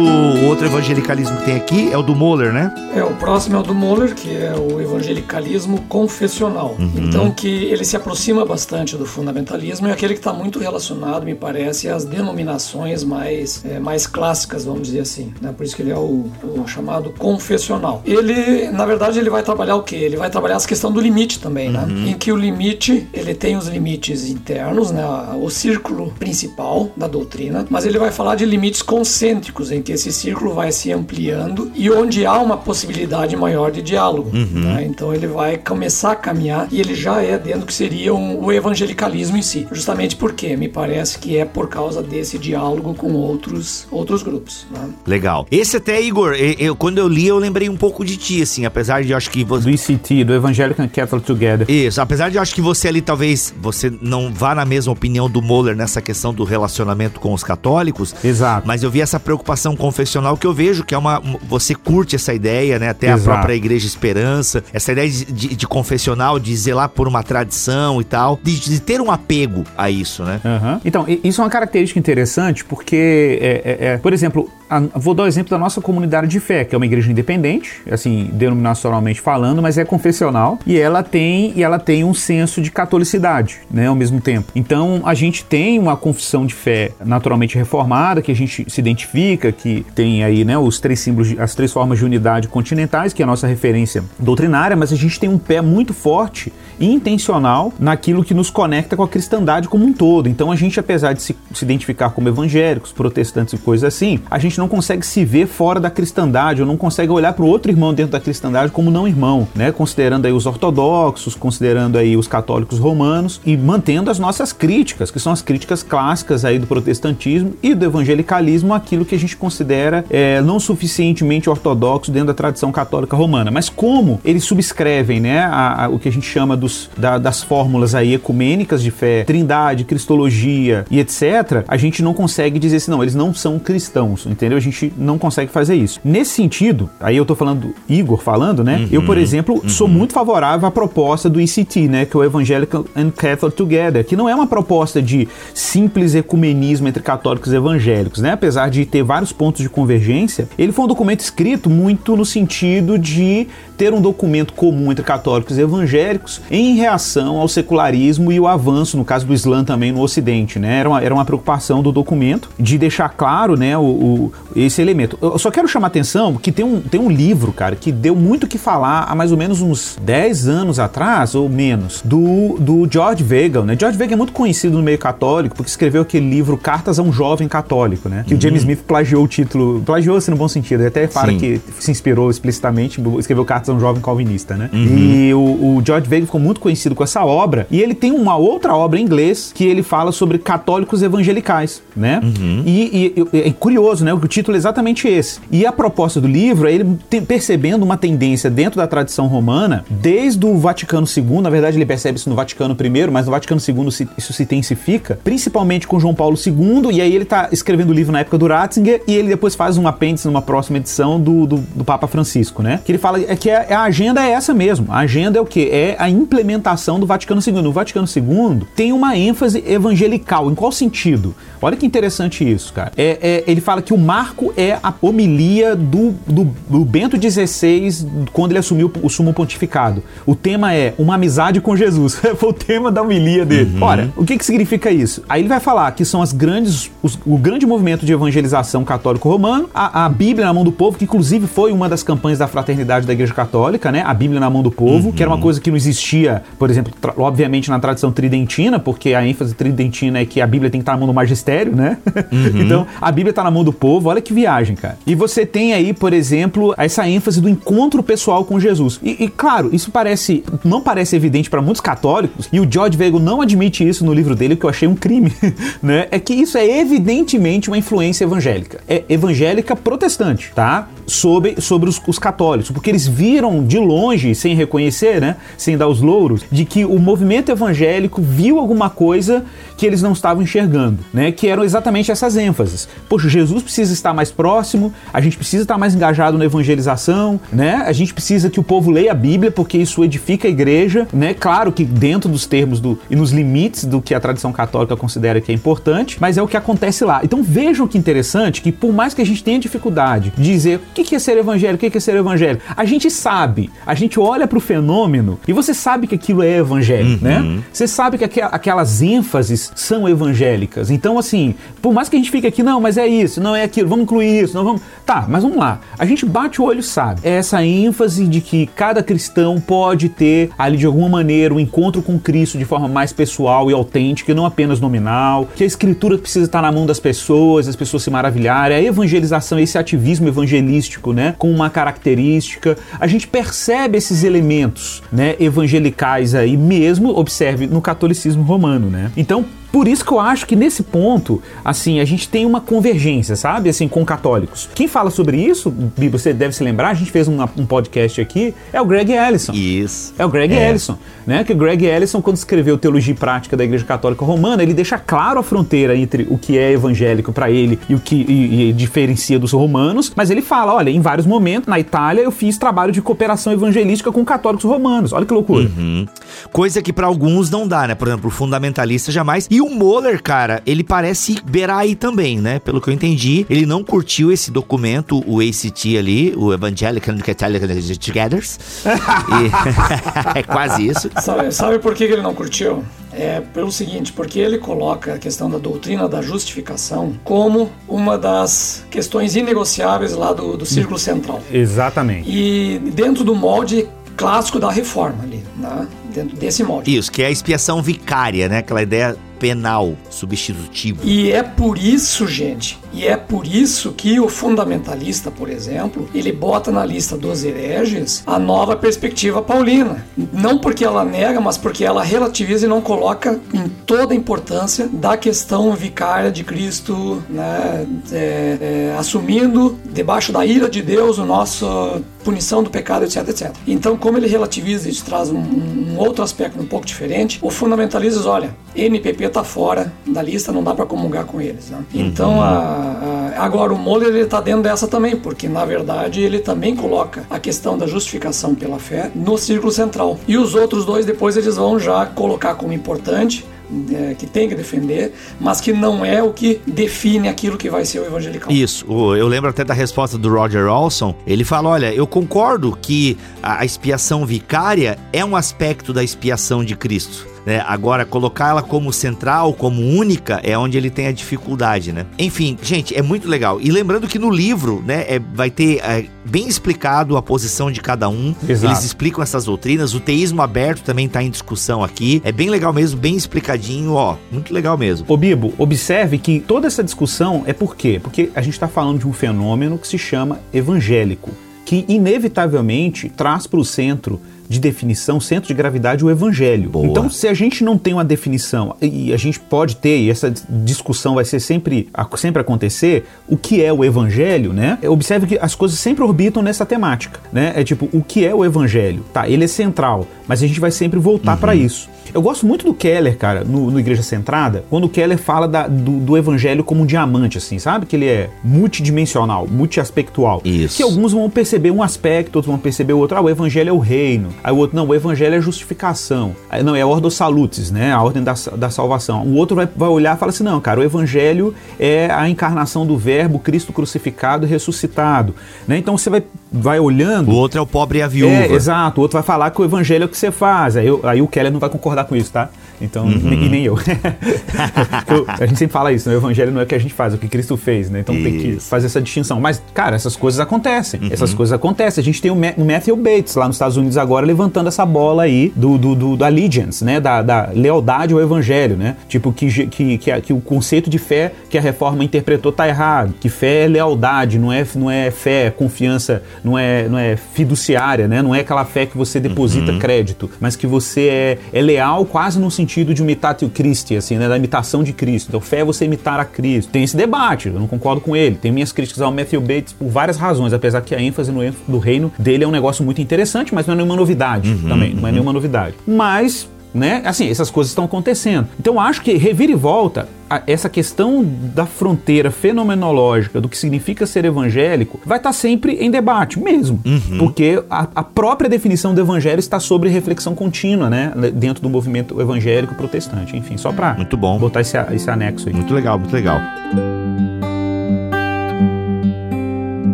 outro evangelicalismo que tem aqui? É o do Moller, né? É, o próximo é o do Moller, que é o evangelicalismo confessional. Uhum. Então, que ele se aproxima bastante do fundamentalismo e é aquele que está muito relacionado, me parece, às denominações mais, é, mais clássicas, vamos dizer assim. Né? Por isso que ele é o, o, chamado confessional. Ele, na verdade, ele vai trabalhar o quê? Ele vai trabalhar essa questão do limite também, né? uhum. né? Em que o limite, ele tem os limites internos, né? O círculo principal da doutrina, mas ele vai falar de limites concêntricos concêntricos, em que esse círculo vai se ampliando e onde há uma possibilidade maior de diálogo. Uhum. Né? Então ele vai começar a caminhar e ele já é dentro do que seria um, o evangelicalismo em si. Justamente porque me parece que é por causa desse diálogo com outros, outros grupos. Né? Legal. Esse até, Igor, eu, eu, quando eu li, eu lembrei um pouco de ti, assim, apesar de eu acho que você. Do ICT, do Evangelical Catholic Together. Isso, apesar de eu acho que você ali talvez você não vá na mesma opinião do Moller nessa questão do relacionamento com os católicos. Exato. Mas eu vi essa preocupação confessional que eu vejo que é uma. Você curte essa ideia, né? Até Exato. a própria Igreja Esperança, essa ideia de, de, de, confessional, de zelar por uma tradição e tal, de, de ter um apego a isso, né? Uhum. Então, isso é uma característica interessante porque, é, é, é, por exemplo, a, vou dar o exemplo da nossa comunidade de fé, que é uma igreja independente, assim, denominacionalmente falando, mas é confessional e ela tem e ela tem um senso de catolicidade, né, ao mesmo tempo. Então, a gente tem uma confissão de fé naturalmente reformada, que a gente se identifica, que tem aí, né, os três símbolos, as três formas de unidade continentais, que é a nossa referência doutrinária, mas a gente tem um pé muito forte e intencional naquilo que nos conecta com a cristandade como um todo. Então, a gente, apesar de se, se identificar como evangélicos, protestantes e coisas assim, a gente não consegue se ver fora da cristandade, ou não consegue olhar para o outro irmão dentro da cristandade como não irmão, né? Considerando aí os ortodoxos, considerando aí os católicos romanos e mantendo as nossas críticas, que são as críticas clássicas aí do protestantismo e do evangelicalismo, aquilo que a gente considera é, não suficientemente ortodoxo dentro da tradição católica romana. Mas como eles subscrevem, né, a, a, o que a gente chama dos, da, das fórmulas aí ecumênicas de fé, trindade, cristologia e etc., a gente não consegue dizer assim, não, eles não são cristãos, entendeu? A gente não consegue fazer isso. Nesse sentido, aí eu tô falando, Igor falando, né? Uhum, eu, por exemplo, uhum. sou muito favorável à proposta do ECT, né? Que é o Evangelical and Catholic Together, que não é uma proposta de simples ecumenismo entre católicos e evangélicos, né? Apesar de ter vários pontos de convergência, ele foi um documento escrito muito no sentido de ter um documento comum entre católicos e evangélicos em reação ao secularismo e o avanço, no caso do Islã também, no Ocidente, né? Era uma, era uma preocupação do documento de deixar claro, né, o, o, esse elemento. Eu só quero chamar atenção que tem um, tem um livro, cara, que deu muito o que falar há mais ou menos uns 10 anos atrás, ou menos, do, do George Weigel, né? George Weigel é muito conhecido no meio católico porque escreveu aquele livro Cartas a um Jovem Católico, né? Que uhum. o James Smith plagiou o título, plagiou-se no bom sentido, ele até Sim. que se inspirou explicitamente, escreveu Cartas a um Jovem Calvinista, né? Uhum. E o, o George Weigel ficou muito conhecido com essa obra, e ele tem uma outra obra em inglês que ele fala sobre católicos evangelicais, né? Uhum. E, e, é curioso, né? O título é exatamente esse. E a proposta do livro é ele percebendo uma tendência dentro da tradição romana, desde o Vaticano II, na verdade ele percebe isso no Vaticano I, mas no Vaticano II isso se intensifica, principalmente com João Paulo II, e aí ele está escrevendo o livro na época do Ratzinger, e ele depois faz um apêndice numa próxima edição do, do, do Papa Francisco, né? Que ele fala é que a, a, agenda é essa mesmo. A agenda é o que? É a implementação do Vaticano II. No Vaticano II tem uma ênfase evangelical. Em qual sentido? Olha que interessante isso, cara. É, é, ele fala que o marco é a homilia do, do, do Bento XVI quando ele assumiu o sumo pontificado. O tema é uma amizade com Jesus. Foi o tema da homilia dele. Uhum. Ora, o que, que significa isso? Aí ele vai falar que são as grandes, os, o grande movimento de evangelização católico romano, a, a, Bíblia na mão do povo, que inclusive foi uma das campanhas da fraternidade da Igreja Católica, né? A Bíblia na mão do povo, uhum. que era uma coisa que não existia, por exemplo, obviamente na tradição tridentina, porque a ênfase tridentina é que a Bíblia tem que estar na mão do magistério, né? Uhum. então, a Bíblia está na mão do povo, olha que viagem, cara. E você tem aí, por exemplo, essa ênfase do encontro pessoal com Jesus. E, e claro, isso parece, não parece evidente para muitos católicos, e o George Weigel não admite isso no livro dele, que eu achei um crime, né? É que isso é evidentemente uma influência evangélica. É evangélica protestante, tá? Sobre, sobre os, os católicos, porque eles viram de longe, sem reconhecer, né? Sem dar os louros, de que o movimento evangélico viu alguma coisa que eles não estavam enxergando, né? Que eram exatamente essas ênfases. Poxa, Jesus precisa estar mais próximo, a gente precisa estar mais engajado na evangelização, né? A gente precisa que o povo leia a Bíblia porque isso edifica a igreja, né? Claro que dentro dos termos do e nos limites do que a tradição católica considera que é importante, mas é o que acontece lá. Então vejam que interessante que por mais que a gente tenha dificuldade de dizer o que é ser evangélico, o que é ser evangelho, a gente sabe, a gente olha para o fenômeno e você sabe que aquilo é evangelho, né? uhum. né? Você sabe que aquelas ênfases são evangélicas. Então, assim, por mais que a gente fique aqui, não, mas é isso, não é aquilo, vamos incluir isso, não vamos. Tá, mas vamos lá. A gente bate o olho, sabe? É essa ênfase de que cada cristão pode ter ali de alguma maneira o um encontro com Cristo de forma mais pessoal e autêntica, e não apenas nominal, que a escritura precisa estar na mão das pessoas, as pessoas se maravilharem, a evangelização, esse ativismo evangelístico, né, com uma característica. A gente percebe esses elementos, né, evangelicais aí mesmo, observe no catolicismo romano, né? Então, por isso que eu acho que nesse ponto, assim, a gente tem uma convergência, sabe? Assim, com católicos. Quem fala sobre isso, você deve se lembrar, a gente fez um, um podcast aqui, é o Greg Ellison. Isso. É o Greg é. Ellison, né? Que o Greg Ellison, quando escreveu Teologia e Prática da Igreja Católica Romana, ele deixa claro a fronteira entre o que é evangélico para ele e o que e, e diferencia dos romanos, mas ele fala, olha, em vários momentos, na Itália, eu fiz trabalho de cooperação evangelística com católicos romanos. Olha que loucura. Uhum. Coisa que para alguns não dá, né? Por exemplo, o fundamentalista jamais. E o Moller, cara, ele parece beirar aí também, né? Pelo que eu entendi, ele não curtiu esse documento, o ACT ali, o Evangelical Catholic Togethers. é quase isso. Sabe, sabe por que ele não curtiu? É pelo seguinte, porque ele coloca a questão da doutrina da justificação como uma das questões inegociáveis lá do, do círculo central. Exatamente. E dentro do molde clássico da reforma ali, né? dentro desse molde. Isso, que é a expiação vicária, né? Aquela ideia penal substitutivo. E é por isso, gente, e é por isso que o fundamentalista, por exemplo, ele bota na lista dos hereges a nova perspectiva paulina. Não porque ela nega, mas porque ela relativiza e não coloca em toda a importância da questão vicária de Cristo, né, é, é, assumindo debaixo da ira de Deus o nosso punição do pecado, etc, etc. Então, como ele relativiza e traz um, um outro aspecto um pouco diferente, o fundamentalista olha, NPP está fora da lista, não dá para comungar com eles. Né? Então, uhum. a, a, agora o Moller ele está dentro dessa também, porque na verdade ele também coloca a questão da justificação pela fé no círculo central. E os outros dois depois eles vão já colocar como importante é, que tem que defender, mas que não é o que define aquilo que vai ser o evangelical. Isso, eu lembro até da resposta do Roger Olson. Ele fala: olha, eu concordo que a expiação vicária é um aspecto da expiação de Cristo. Né? Agora, colocá-la como central, como única, é onde ele tem a dificuldade, né? Enfim, gente, é muito legal. E lembrando que no livro, né, é, vai ter é, bem explicado a posição de cada um. Exato. Eles explicam essas doutrinas. O teísmo aberto também está em discussão aqui. É bem legal mesmo, bem explicadinho, ó. Muito legal mesmo. Ô Bibo, observe que toda essa discussão é por quê? Porque a gente está falando de um fenômeno que se chama evangélico, que inevitavelmente traz para o centro de definição, centro de gravidade, o evangelho. Boa. Então, se a gente não tem uma definição, e a gente pode ter, e essa discussão vai ser sempre, sempre acontecer, o que é o evangelho, né? Observe que as coisas sempre orbitam nessa temática, né? É tipo, o que é o evangelho? Tá, ele é central, mas a gente vai sempre voltar uhum. para isso. Eu gosto muito do Keller, cara, no, no Igreja Centrada, quando o Keller fala da, do, do, evangelho como um diamante, assim, sabe? Que ele é multidimensional, multiaspectual. Isso. Que alguns vão perceber um aspecto, outros vão perceber o outro. Ah, o evangelho é o reino. Aí o outro, não, o evangelho é justificação. Aí, não, é a ordo salutis, né? A ordem da, da salvação. O outro vai, vai olhar e fala assim: não, cara, o evangelho é a encarnação do verbo, Cristo crucificado e ressuscitado. Né? Então você vai, vai olhando. O outro é o pobre e a viúva. É, exato. O outro vai falar que o evangelho é o que você faz. Aí, aí o Keller não vai concordar com isso, tá? Então, uhum. e nem eu. a gente sempre fala isso, né? o evangelho não é o que a gente faz, é o que Cristo fez, né? Então isso. tem que fazer essa distinção. Mas, cara, essas coisas acontecem. Uhum. Essas coisas acontecem. A gente tem o, Matthew Bates lá nos Estados Unidos agora levantando essa bola aí do, do, do, do allegiance, né? Da, da, lealdade ao evangelho, né? Tipo, que, que, que, que, o conceito de fé que a reforma interpretou tá errado. Que fé é lealdade, não é, não é fé, é confiança, não é, não é fiduciária, né? Não é aquela fé que você deposita uhum. crédito, mas que você é, é leal quase no sentido de imitatio Christi, assim, né, da imitação de Cristo. Então, fé é você imitar a Cristo. Tem esse debate, eu não concordo com ele. Tem minhas críticas ao Matthew Bates por várias razões, apesar que a ênfase no do reino dele é um negócio muito interessante, mas não é nenhuma novidade uhum, também, não é uhum. nenhuma novidade. Mas né? Assim, essas coisas estão acontecendo. Então acho que revira e volta essa questão da fronteira fenomenológica do que significa ser evangélico vai estar sempre em debate mesmo, uhum. porque a, a, própria definição do evangelho está sobre reflexão contínua, né, dentro do movimento evangélico protestante. Enfim, só para muito bom botar esse, esse anexo aí. Muito legal, muito legal.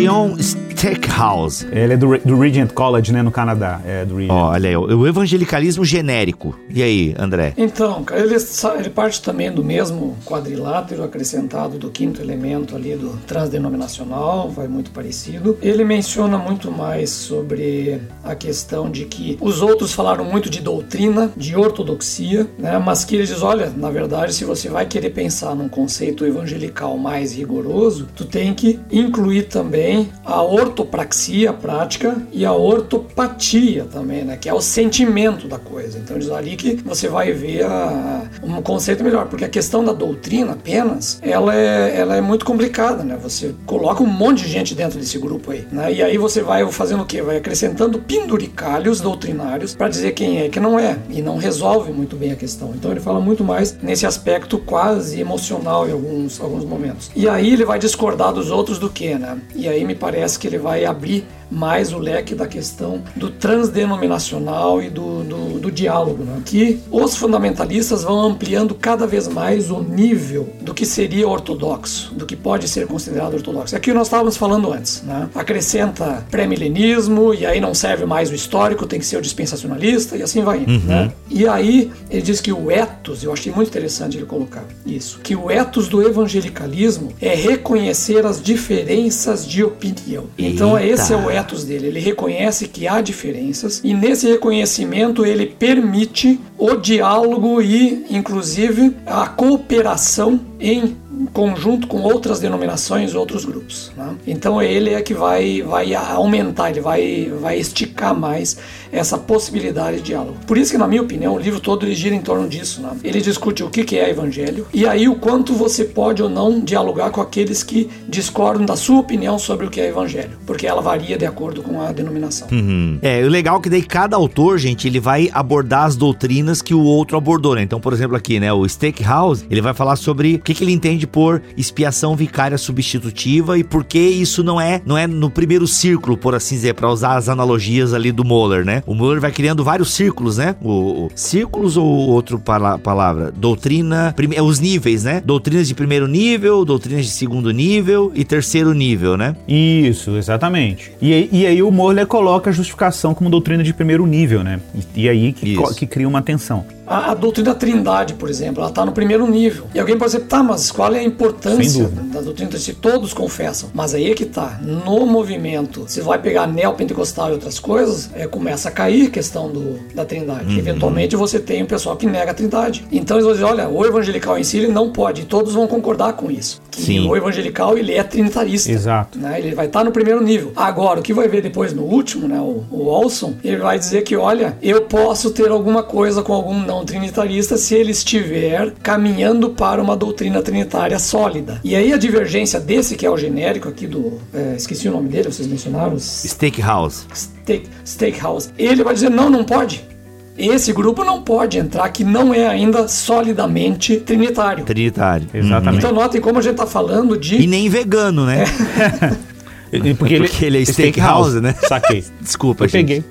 Temos John Stackhouse. Ele é do, do Regent College, né, no Canadá. É do Regent. Olha aí, o evangelicalismo genérico. E aí, André? Então, ele, ele parte também do mesmo quadrilátero acrescentado do quinto elemento ali do transdenominacional, vai muito parecido. Ele menciona muito mais sobre a questão de que os outros falaram muito de doutrina, de ortodoxia, né, mas que ele diz, olha, na verdade, se você vai querer pensar num conceito evangelical mais rigoroso, tu tem que incluir também a ortodoxia ortopraxia prática e a ortopatia também, né? Que é o sentimento da coisa. Então diz ali que você vai ver a, um conceito melhor, porque a questão da doutrina apenas, ela é, ela é muito complicada, né? Você coloca um monte de gente dentro desse grupo aí, né? E aí você vai fazendo o quê? Vai acrescentando penduricalhos doutrinários para dizer quem é que não é e não resolve muito bem a questão. Então ele fala muito mais nesse aspecto quase emocional em alguns, alguns momentos. E aí ele vai discordar dos outros do que, né? E aí me parece que ele vai abrir mais o leque da questão do transdenominacional e do, do, do diálogo, né? que os fundamentalistas vão ampliando cada vez mais o nível do que seria ortodoxo, do que pode ser considerado ortodoxo. É aqui nós estávamos falando antes, né? acrescenta pré-milenismo e aí não serve mais o histórico, tem que ser o dispensacionalista e assim vai indo. Uhum. Né? E aí ele diz que o ethos, eu achei muito interessante ele colocar isso, que o ethos do evangelicalismo é reconhecer as diferenças de opinião. Então esse é o ethos ethos dele. Ele reconhece que há diferenças e nesse reconhecimento ele permite o diálogo e, inclusive, a cooperação em conjunto com outras denominações, outros grupos. Né? Então ele é que vai, vai aumentar, ele vai, vai esticar mais essa possibilidade de diálogo. Por isso que, na minha opinião, o livro todo ele gira em torno disso. Né? Ele discute o que é evangelho e aí o quanto você pode ou não dialogar com aqueles que discordam da sua opinião sobre o que é evangelho, porque ela varia de acordo com a denominação. Uhum. É, o legal é que daí cada autor, gente, ele vai abordar as doutrinas que o outro abordou, né? Então, por exemplo, aqui, né, o Steakhouse, ele vai falar sobre o que, que ele entende por expiação vicária substitutiva e por que isso não é, não é no primeiro círculo, por assim dizer, para usar as analogias ali do Moller, né? O Moller vai criando vários círculos, né? O, o círculos ou outro pala palavra? Doutrina, prime, os níveis, né? Doutrinas de primeiro nível, doutrinas de segundo nível e terceiro nível, né? Isso, exatamente. E, e aí o Moller coloca a justificação como doutrina de primeiro nível, né? E, e aí que, que cria uma tensão. A, a doutrina da trindade, por exemplo, ela está no primeiro nível. E alguém pode dizer, tá, mas qual é a importância da doutrina se todos confessam? Mas aí é que tá. No movimento, se vai pegar neopentecostal e outras coisas, é, começa a cair a questão do, da trindade. Uhum. Eventualmente você tem um pessoal que nega a trindade. Então eles vão dizer, olha, o evangelical em si ele não pode. E todos vão concordar com isso. Que Sim. o evangelical ele é trinitarista. Exato. Né? Ele vai estar tá no primeiro nível. Agora, o que vai ver depois no último, né, o, o Olson, ele vai dizer que, olha, eu posso ter alguma coisa com algum não trinitarista se ele estiver caminhando para uma doutrina trinitária sólida. E aí a divergência desse, que é o genérico aqui do. É, esqueci o nome dele, vocês mencionaram? Steakhouse. Steak, Steakhouse. Ele vai dizer: não, não pode. Esse grupo não pode entrar, que não é ainda solidamente trinitário. Trinitário. Exatamente. Então notem como a gente está falando de. E nem vegano, né? É. Porque, porque ele, ele é steakhouse, né? Saquei. Desculpa, eu gente. Peguei.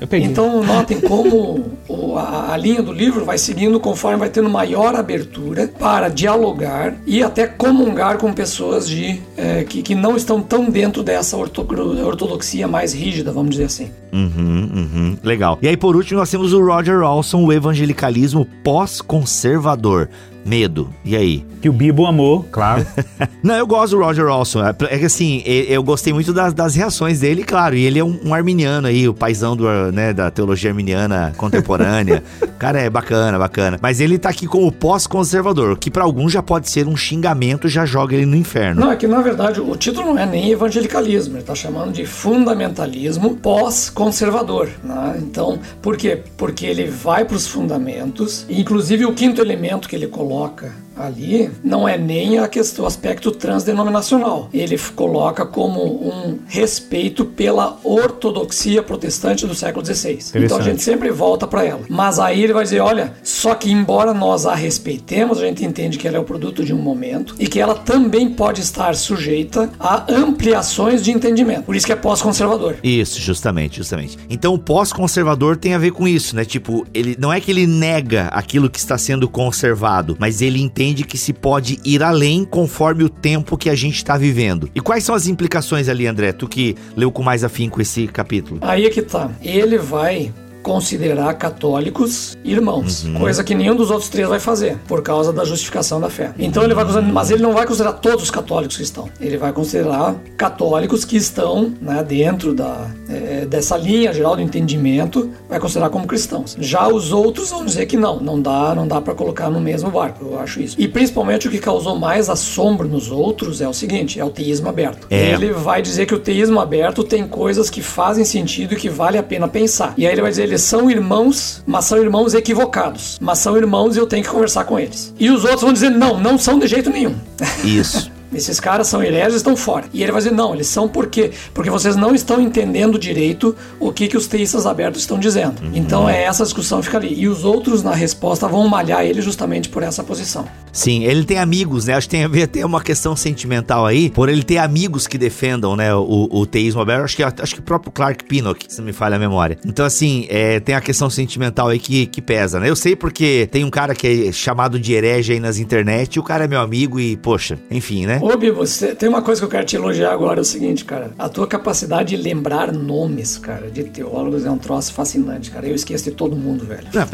Eu peguei. Então, notem como o, a, a, linha do livro vai seguindo conforme vai tendo maior abertura para dialogar e até comungar com pessoas de, é, que, que não estão tão dentro dessa ortodoxia mais rígida, vamos dizer assim. Uhum, uhum. Legal. E aí, por último, nós temos o Roger Olson, o evangelicalismo pós-conservador medo. E aí? Que o Bibo amou, claro. não, eu gosto do Roger Olson. É, é que assim, eu gostei muito das, das reações dele, claro. E ele é um, um arminiano aí, o paizão do, né, da teologia arminiana contemporânea. Cara, é bacana, bacana. Mas ele tá aqui como pós-conservador, que para alguns já pode ser um xingamento, já joga ele no inferno. Não, é que na verdade o título não é nem evangelicalismo, ele tá chamando de fundamentalismo pós-conservador. Né? Então, por quê? Porque ele vai para os fundamentos, inclusive o quinto elemento que ele coloca coloca ali não é nem a questão, o aspecto transdenominacional. Ele coloca como um respeito pela ortodoxia protestante do século XVI. Então a gente sempre volta para ela. Mas aí ele vai dizer, olha, só que embora nós a respeitemos, a gente entende que ela é o produto de um momento e que ela também pode estar sujeita a ampliações de entendimento. Por isso que é pós-conservador. Isso, justamente, justamente. Então o pós-conservador tem a ver com isso, né? Tipo, ele não é que ele nega aquilo que está sendo conservado, mas ele entende entende que se pode ir além conforme o tempo que a gente está vivendo. E quais são as implicações ali, André? Tu que leu com mais afinco esse capítulo. Aí é que tá. Ele vai considerar católicos irmãos, uhum. coisa que nenhum dos outros três vai fazer, por causa da justificação da fé. Então ele vai considerar, mas ele não vai considerar todos os católicos que estão. Ele vai considerar católicos que estão né, dentro da, é, dessa linha geral do entendimento, vai considerar como cristãos. Já os outros vão dizer que não, não dá, não dá para colocar no mesmo barco. Eu acho isso. E principalmente o que causou mais assombro nos outros é o seguinte, é o teísmo aberto. É. Ele vai dizer que o teísmo aberto tem coisas que fazem sentido e que vale a pena pensar. E aí ele vai dizer eles são irmãos, mas são irmãos equivocados. Mas são irmãos e eu tenho que conversar com eles. E os outros vão dizer: não, não são de jeito nenhum. Isso. Esses caras são hereges, estão fora. E ele vai dizer: não, eles são por quê? Porque vocês não estão entendendo direito o que, que os teístas abertos estão dizendo. Uhum. Então é essa discussão que fica ali. E os outros, na resposta, vão malhar ele justamente por essa posição. Sim, ele tem amigos, né? Acho que tem a ver até uma questão sentimental aí, por ele ter amigos que defendam, né, o, o teísmo aberto. Acho que, acho que o próprio Clark Pinnock, se não me falha a memória. Então, assim, é, tem a questão sentimental aí que, que pesa, né? Eu sei porque tem um cara que é chamado de herege aí nas internet, e o cara é meu amigo e, poxa, enfim, né? Ô, Bi, você tem uma coisa que eu quero te elogiar agora, é o seguinte, cara. A tua capacidade de lembrar nomes, cara, de teólogos é um troço fascinante, cara. Eu esqueço de todo mundo, velho. Não,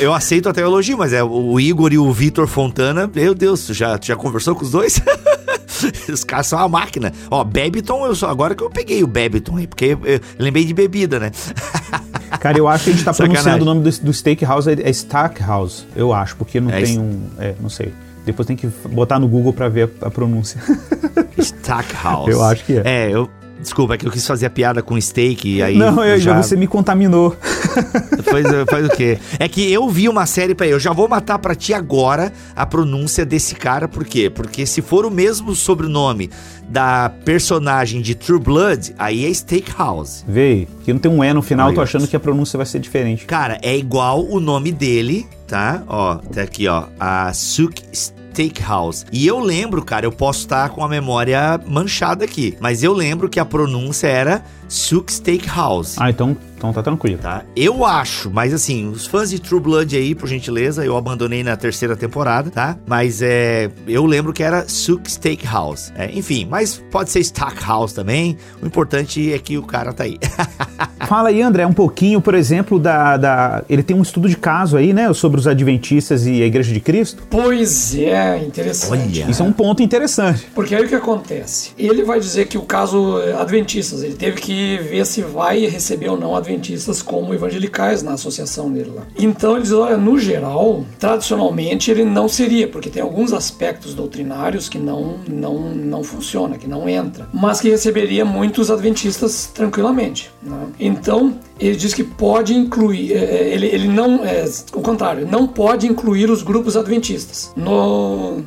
eu aceito até o elogio, mas é o Igor e o Vitor Fontana meu Deus, tu já, tu já conversou com os dois? os caras são uma máquina. Ó, Babyton, eu só, agora que eu peguei o Babyton aí, porque eu lembrei de bebida, né? Cara, eu acho que a gente tá pronunciando o nome do, do steakhouse é, é Stackhouse, eu acho, porque não é tem um. É, não sei. Depois tem que botar no Google para ver a, a pronúncia. Stackhouse. Eu acho que é. É, eu. Desculpa, é que eu quis fazer a piada com steak e aí. Não, eu, já você me contaminou. Faz, faz o quê? É que eu vi uma série pra eu já vou matar pra ti agora a pronúncia desse cara, por quê? Porque se for o mesmo sobrenome da personagem de True Blood, aí é Steakhouse. Vê, que não tem um E no final, Aí, tô achando que a pronúncia vai ser diferente. Cara, é igual o nome dele, tá? Ó, tá aqui, ó. A Suk Steakhouse. E eu lembro, cara, eu posso estar com a memória manchada aqui, mas eu lembro que a pronúncia era Suk Steakhouse. Ah, então, então tá tranquilo. Tá? Eu acho, mas assim, os fãs de True Blood aí, por gentileza, eu abandonei na terceira temporada, tá? Mas é, eu lembro que era Suk Steakhouse. É, enfim, mas pode ser Stackhouse também. O importante é que o cara tá aí. Fala aí, André, um pouquinho, por exemplo, da, da. Ele tem um estudo de caso aí, né? Sobre os Adventistas e a Igreja de Cristo. Pois é, interessante. Olha. Isso é um ponto interessante. Porque aí o que acontece? Ele vai dizer que o caso eh, adventistas, ele teve que ver se vai receber ou não adventistas como evangelicais na associação dele lá. Então ele diz, olha, no geral, tradicionalmente ele não seria, porque tem alguns aspectos doutrinários que não não não funciona, que não entra, mas que receberia muitos adventistas tranquilamente. né? Então ele diz que pode incluir, eh, ele, ele não, é, o contrário, não pode incluir os grupos adventistas no,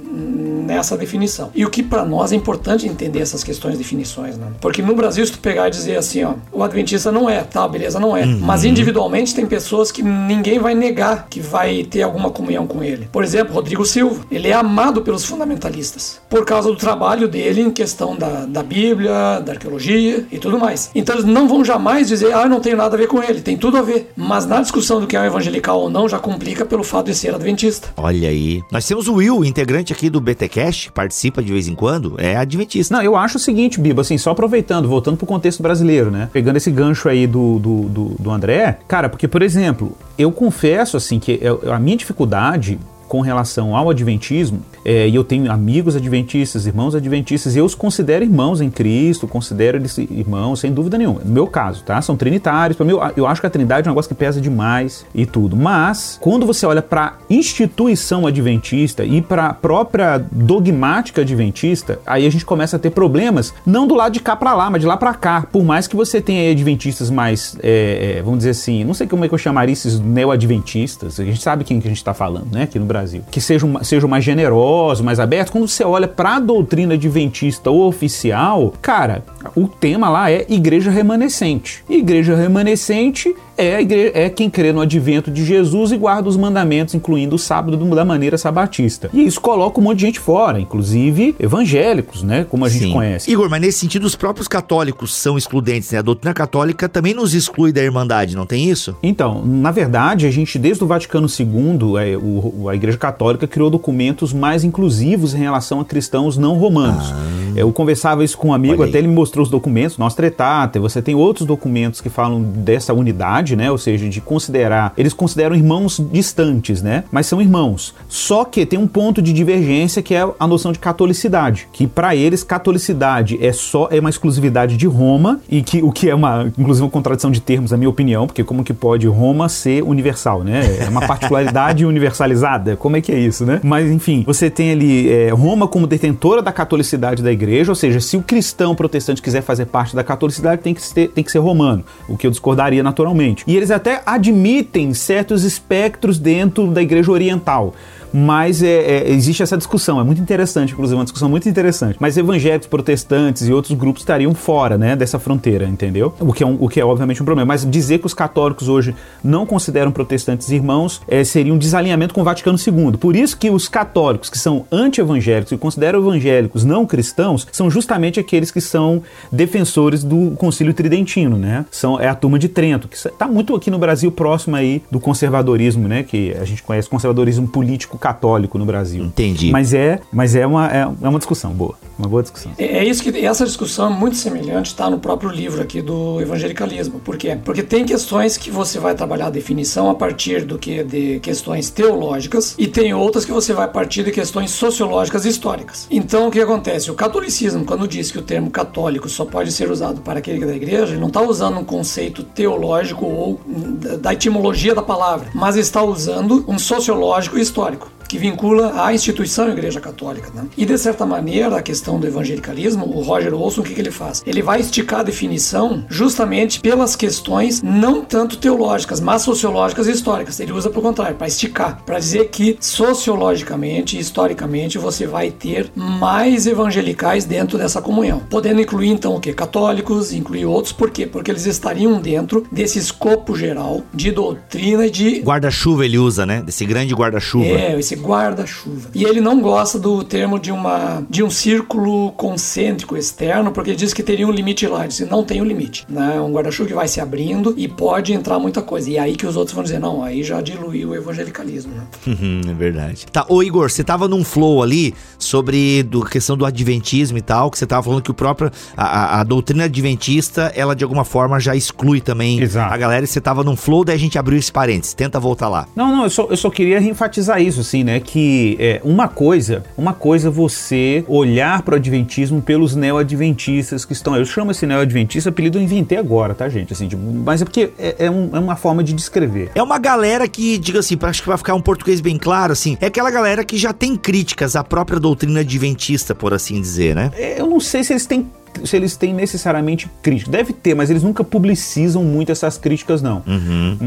nessa definição. E o que para nós é importante entender essas questões de definições, né? Porque no Brasil, se tu pegar e dizer assim, ó, o adventista não é, tá, beleza, não é. Mas individualmente tem pessoas que ninguém vai negar que vai ter alguma comunhão com ele. Por exemplo, Rodrigo Silva, ele é amado pelos fundamentalistas por causa do trabalho dele em questão da, da Bíblia, da arqueologia e tudo mais. Então eles não vão jamais dizer, ah, eu não tenho nada a ver com ele, tem tudo a ver. Mas na discussão do que é um evangelical ou não, já complica pelo fato de ser adventista. Olha aí. Nós temos o Will, integrante aqui do BTcast, participa de vez em quando, é adventista. Não, eu acho o seguinte, Biba, assim, só aproveitando, voltando pro contexto brasileiro, né? Pegando esse gancho aí do, do, do, do André, cara, porque, por exemplo, eu confesso, assim, que eu- a minha dificuldade com relação ao adventismo, é, e eu tenho amigos adventistas, irmãos adventistas, e eu os considero irmãos em Cristo, considero eles irmãos, sem dúvida nenhuma. No meu caso, tá? São trinitários. Para mim, eu, acho que a trindade é um negócio que pesa demais e tudo. Mas, quando você olha para instituição adventista e para a própria dogmática adventista, aí a gente começa a ter problemas, não do lado de cá para lá, mas de lá para cá. Por mais que você tenha adventistas mais, é, vamos dizer assim, não sei como é que eu chamaria esses neo-adventistas, a gente sabe quem que a gente está falando, né, aqui no Brasil, que sejam, sejam mais generosos, mais abertos. Quando você olha para a doutrina adventista oficial, cara, o tema lá é igreja remanescente. Igreja remanescente é, a igre- é quem crê no advento de Jesus e guarda os mandamentos, incluindo o sábado do- da maneira sabatista. E isso coloca um monte de gente fora, inclusive evangélicos, né? Como a gente Sim. conhece. Igor, mas nesse sentido, os próprios católicos são excludentes, né? A doutrina católica também nos exclui da Irmandade, não tem isso? Então, na verdade, a gente, desde o Vaticano II, é, o- a Igreja Católica criou documentos mais inclusivos em relação a cristãos não romanos. Eu conversava isso com um amigo, Ah. Até ele me mostrou os documentos, nós Tretater, você tem outros documentos que falam dessa unidade, né? Ou seja, de considerar. Eles consideram irmãos distantes, né? Mas são irmãos. Só que tem um ponto de divergência que é a noção de catolicidade. Que para eles, catolicidade é só é uma exclusividade de Roma, e que o que é uma, inclusive, uma contradição de termos, na minha opinião, porque como que pode Roma ser universal, né? É uma particularidade universalizada. Como é que é isso, né? Mas enfim, você tem ali é, Roma como detentora da catolicidade da igreja, ou seja, se o cristão protestante quiser fazer parte da catolicidade, tem que ser, tem que ser romano, o que eu discordaria naturalmente. E eles até admitem certos espectros dentro da igreja oriental. Mas é, é, existe essa discussão, é muito interessante, inclusive, uma discussão muito interessante. Mas evangélicos, protestantes e outros grupos estariam fora né, dessa fronteira, entendeu? O que, é um- o que é obviamente um problema. Mas dizer que os católicos hoje não consideram protestantes irmãos é, seria um desalinhamento com o Vaticano II. Por isso que os católicos que são anti-evangélicos e consideram evangélicos não cristãos são justamente aqueles que são defensores do Concílio Tridentino, né? São, é a turma de Trento, que está muito aqui no Brasil próximo aí do conservadorismo, né? Que a gente conhece conservadorismo político católico no Brasil. Entendi. Mas é, mas é uma, é, é uma discussão boa, uma boa discussão. É é isso que essa discussão é muito semelhante está no próprio livro aqui do evangelicalismo. Por quê? Porque tem questões que você vai trabalhar a definição a partir do que de questões teológicas e tem outras que você vai partir de questões sociológicas e históricas. Então o que acontece? O catolicismo, quando diz que o termo católico só pode ser usado para aquele que é da igreja, ele não está usando um conceito teológico ou da- da etimologia da palavra, mas está usando um sociológico e histórico. Que vincula à instituição Igreja Católica. Né? E, de certa maneira, a questão do evangelicalismo, o Roger Olson, o que, que ele faz? Ele vai esticar a definição justamente pelas questões não tanto teológicas, mas sociológicas e históricas. Ele usa para o contrário, para esticar, para dizer que sociologicamente e historicamente você vai ter mais evangelicais dentro dessa comunhão, podendo incluir então o que? Católicos, incluir outros, por quê? Porque eles estariam dentro desse escopo geral de doutrina e de. Guarda-chuva ele usa, né? Desse grande guarda-chuva. É, esse guarda-chuva. E ele não gosta do termo de, uma, de um círculo concêntrico externo, porque ele diz que teria um limite lá. Ele diz não tem um limite. Né? Um guarda-chuva que vai se abrindo e pode entrar muita coisa. E aí que os outros vão dizer, não, aí já diluiu o evangelicalismo. Né? Uhum, é verdade. Tá, ô Igor, você tava num flow ali sobre do, questão do adventismo e tal, que você tava falando que o próprio, a, a, a doutrina adventista, ela de alguma forma já exclui também Exato. a galera. E você tava num flow, daí a gente abriu esse parênteses. Tenta voltar lá. Não, não, eu só, eu só queria enfatizar isso, assim, né? Que é, uma coisa, uma coisa é você olhar para o adventismo pelos neo-adventistas que estão. Eu chamo esse neo-adventista, apelido eu inventei agora, tá, gente? Assim, tipo, mas é porque é, é, um- é uma forma de descrever. É uma galera que, diga assim, acho que vai ficar um português bem claro, assim, é aquela galera que já tem críticas à própria doutrina adventista, por assim dizer, né? É, Eu não sei se eles têm se eles têm necessariamente crítica. Deve ter, mas eles nunca publicizam muito essas críticas, não.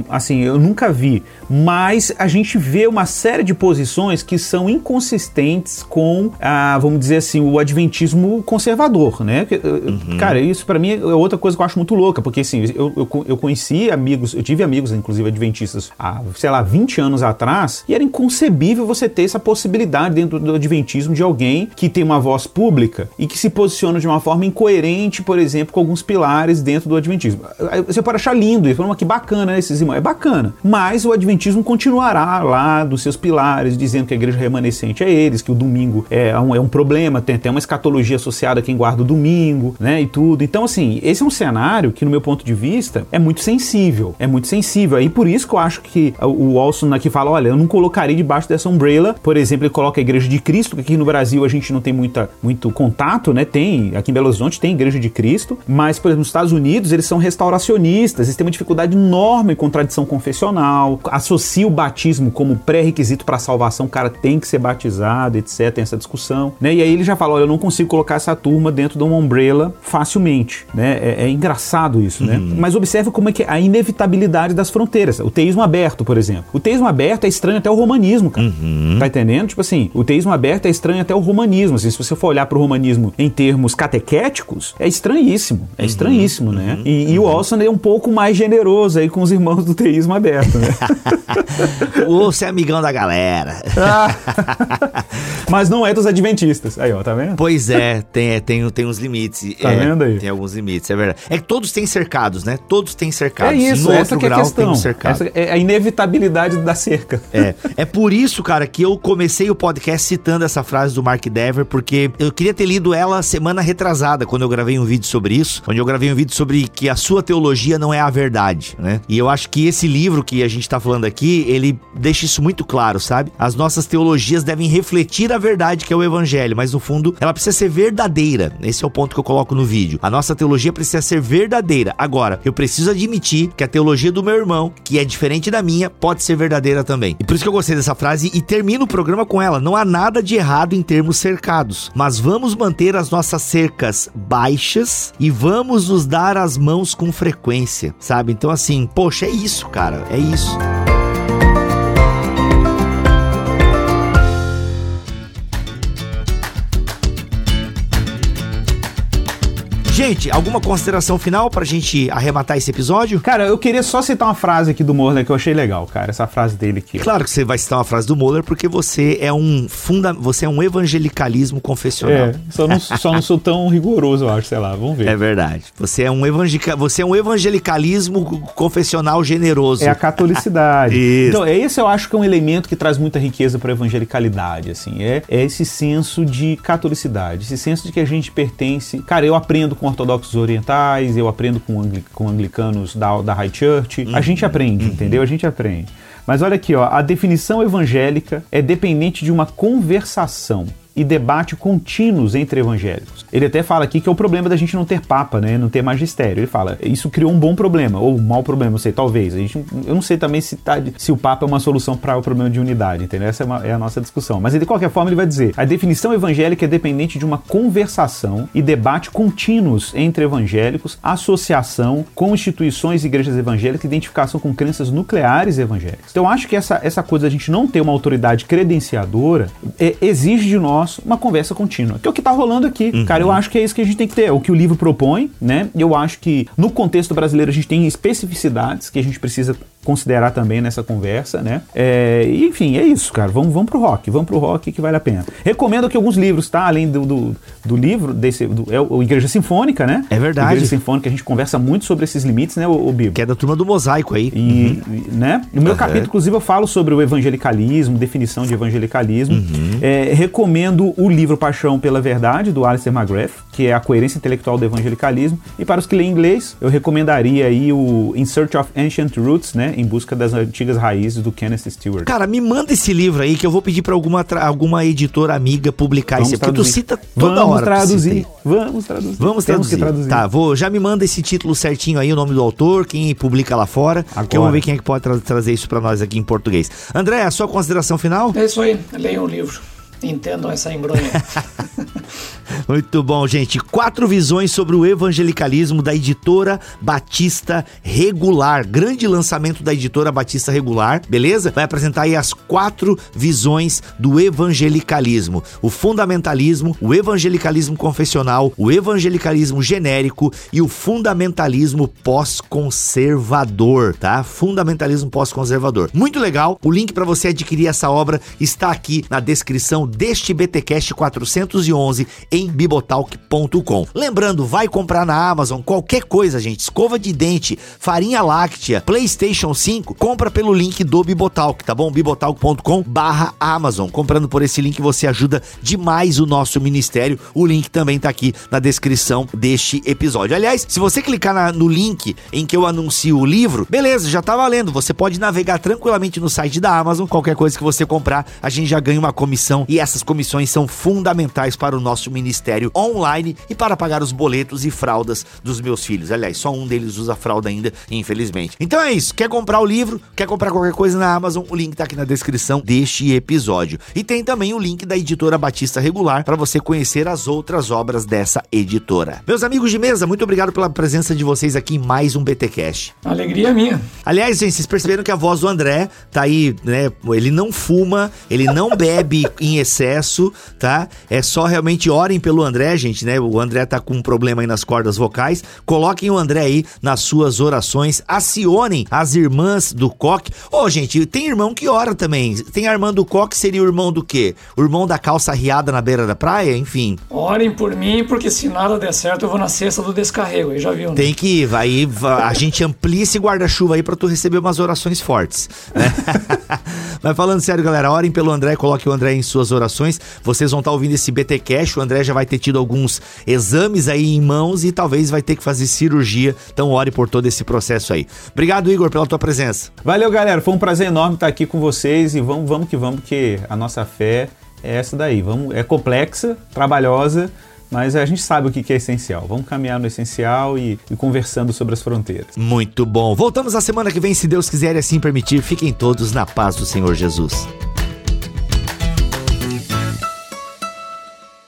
Assim, eu nunca vi. Mas a gente vê uma série de posições que são inconsistentes com, ah, vamos dizer assim, o adventismo conservador, né? Que, eh, Cara, isso pra mim é outra coisa que eu acho muito louca, porque assim, eu, eu, eu conheci amigos, eu tive amigos, inclusive adventistas, há, sei lá, 20 anos atrás, e era inconcebível você ter essa possibilidade dentro do adventismo de alguém que tem uma voz pública e que se posiciona de uma forma incoerente, por exemplo, com alguns pilares dentro do adventismo. Você pode achar lindo e falar, que bacana né, esses irmãos. É bacana. Mas o adventismo continuará lá dos seus pilares, dizendo que a igreja remanescente é eles, que o domingo é um, é um problema, tem até uma escatologia associada a quem guarda o domingo, né? E tudo. Então, assim, esse é um cenário que, no meu ponto de vista, é muito sensível. É muito sensível. Aí por isso que eu acho que o Olson aqui fala: olha, eu não colocaria debaixo dessa umbrella. Por exemplo, ele coloca a Igreja de Cristo, que aqui no Brasil a gente não tem muita, muito contato, né? Tem, aqui em Belo Horizonte tem Igreja de Cristo, mas, por exemplo, nos Estados Unidos eles são restauracionistas, eles têm uma dificuldade enorme com tradição confessional, associa o batismo como pré-requisito para a salvação, o cara tem que ser batizado, etc. Tem essa discussão, né? E aí ele já fala: olha, eu não consigo colocar essa turma dentro de uma umbrella facilmente, né? É, é engraçado isso, né? Mas observe como é que é a inevitabilidade das fronteiras. O teísmo aberto, por exemplo. O teísmo aberto é estranho até o romanismo, cara. Tá entendendo? Tipo assim, o teísmo aberto é estranho até o romanismo. Assim, se você for olhar pro romanismo em termos catequéticos, é estranhíssimo. É estranhíssimo, né? E, e o Olson é um pouco mais generoso aí com os irmãos do teísmo aberto, né? Ô, você é amigão da galera. Mas não é dos adventistas. Aí, ó, tá vendo? Pois é, tem, tem, tem uns limites. Tá é, vendo aí? Tem alguns limites, é verdade. É que todos têm cercados, né? Todos têm É cercados. isso, no essa é a questão. um. Essa é a inevitabilidade da cerca. É, é por isso, cara, que eu comecei o podcast citando essa frase do Mark Dever, porque eu queria ter lido ela semana retrasada, quando eu gravei um vídeo sobre isso, onde eu gravei um vídeo sobre que a sua teologia não é a verdade, né? E eu acho que esse livro que a gente tá falando aqui, ele deixa isso muito claro, sabe? As nossas teologias devem refletir a verdade que é o evangelho, mas no fundo, ela precisa ser verdadeira. Esse é o ponto que eu coloco no vídeo. A nossa teologia precisa ser verdadeira. Agora, eu preciso admitir que a teologia do meu irmão, que é diferente da minha, pode ser verdadeira também. E por isso que eu gostei dessa frase e termino o programa com ela. Não há nada de errado em termos cercados, mas vamos manter as nossas cercas baixas e vamos nos dar as mãos com frequência, sabe? Então assim, poxa, é isso, cara. É isso. Gente, alguma consideração final pra gente arrematar esse episódio? Cara, eu queria só citar uma frase aqui do Morley que eu achei legal, cara. Essa frase dele aqui. Claro que você vai citar uma frase do Moller porque você é um funda você é um evangelicalismo confessional. É, só não, só não sou tão rigoroso, eu acho, sei lá, vamos ver. É verdade. Você é um evangelica, você é um evangelicalismo confessional generoso. É a catolicidade. Isso. Então, esse eu acho que é um elemento que traz muita riqueza para a evangelicalidade, assim. É, é esse senso de catolicidade, esse senso de que a gente pertence. Cara, eu aprendo com ortodoxos orientais, eu aprendo com, angli- com anglicanos da, da High Church. A gente aprende, entendeu? A gente aprende. Mas olha aqui, ó, a definição evangélica é dependente de uma conversação e debate contínuos entre evangélicos. Ele até fala aqui que é o problema da gente não ter papa, né? Não ter magistério. Ele fala, isso criou um bom problema, ou um mau problema, não sei, talvez. A gente, eu não sei também se, tá, se o papa é uma solução para o problema de unidade, entendeu? Essa é, uma, é, a nossa discussão. Mas de qualquer forma, ele vai dizer: a definição evangélica é dependente de uma conversação e debate contínuos entre evangélicos, associação com instituições e igrejas evangélicas, identificação com crenças nucleares evangélicas. Então, acho que essa, essa coisa a gente não ter uma autoridade credenciadora é, exige de nós uma conversa contínua, que é o que está rolando aqui. Uhum. Cara, eu acho que é isso que a gente tem que ter, é o que o livro propõe, né? Eu acho que no contexto brasileiro a gente tem especificidades que a gente precisa considerar também nessa conversa, né? É, enfim, é isso, cara. Vamos, vamos pro rock, vamos pro rock que vale a pena. Recomendo aqui alguns livros, tá? Além do, do, do livro, desse, do, é o Igreja Sinfônica, né? É verdade. Igreja Sinfônica, a gente conversa muito sobre esses limites, né, o, o Bibo? Que é da turma do mosaico aí. E, uhum. né? No meu uhum. capítulo, inclusive, eu falo sobre o evangelicalismo, definição de evangelicalismo. Uhum. É, recomendo o livro Paixão pela Verdade, do Alistair McGrath, que é a coerência intelectual do evangelicalismo. E para os que leem inglês, eu recomendaria aí o In Search of Ancient Roots, né? Em busca das antigas raízes do Kenneth Stewart. Cara, me manda esse livro aí que eu vou pedir para alguma, alguma editora amiga publicar Vamos esse, porque tu cita toda Vamos hora. Traduzir. Vamos traduzir. Vamos traduzir. traduzir. Tá, vou, já me manda esse título certinho aí, o nome do autor, quem publica lá fora, Agora. que eu vou ver quem é que pode tra trazer isso para nós aqui em português. André, a sua consideração final? É isso aí, leia o livro. Entendam essa embronha. Muito bom, gente. Quatro visões sobre o evangelicalismo da editora Batista Regular. Grande lançamento da editora Batista Regular, beleza? Vai apresentar aí as quatro visões do evangelicalismo: o fundamentalismo, o evangelicalismo confessional, o evangelicalismo genérico e o fundamentalismo pós-conservador, tá? Fundamentalismo pós-conservador. Muito legal. O link para você adquirir essa obra está aqui na descrição deste BTcast 411 em bibotalk.com. Lembrando, vai comprar na Amazon qualquer coisa, gente, escova de dente, farinha láctea, PlayStation 5, compra pelo link do Bibotalk, tá bom? bibotalk.com/amazon. Comprando por esse link você ajuda demais o nosso ministério. O link também tá aqui na descrição deste episódio. Aliás, se você clicar na, no link em que eu anuncio o livro, beleza, já tá valendo. Você pode navegar tranquilamente no site da Amazon. Qualquer coisa que você comprar, a gente já ganha uma comissão e essas comissões são fundamentais para o nosso ministério online e para pagar os boletos e fraldas dos meus filhos. Aliás, só um deles usa fralda ainda, infelizmente. Então é isso. Quer comprar o livro? Quer comprar qualquer coisa na Amazon? O link tá aqui na descrição deste episódio. E tem também o link da editora Batista Regular para você conhecer as outras obras dessa editora. Meus amigos de mesa, muito obrigado pela presença de vocês aqui em mais um BT Cash. Alegria minha. Aliás, gente, vocês perceberam que a voz do André tá aí, né? Ele não fuma, ele não bebe em excesso, tá? É só realmente orem pelo André, gente, né? O André tá com um problema aí nas cordas vocais. Coloquem o André aí nas suas orações. Acionem as irmãs do Coque. Ô, oh, gente, tem irmão que ora também. Tem a irmã do Coque, seria o irmão do quê? O irmão da calça riada na beira da praia? Enfim. Orem por mim, porque se nada der certo, eu vou na cesta do descarrego. Aí já viu, né? Tem que ir. Aí a gente amplia esse guarda-chuva aí pra tu receber umas orações fortes. Né? Mas falando sério, galera, orem pelo André, coloque o André em suas orações. Vocês vão estar tá ouvindo esse BT Cash. O André já vai ter tido alguns exames aí em mãos e talvez vai ter que fazer cirurgia. Então ore por todo esse processo aí. Obrigado, Igor, pela tua presença. Valeu, galera. Foi um prazer enorme estar aqui com vocês e vamos, vamos que vamos, porque a nossa fé é essa daí. Vamos, é complexa, trabalhosa, mas a gente sabe o que é essencial. Vamos caminhar no essencial e, e, conversando sobre as fronteiras. Muito bom. Voltamos a semana que vem, se Deus quiser e assim permitir. Fiquem todos na paz do Senhor Jesus.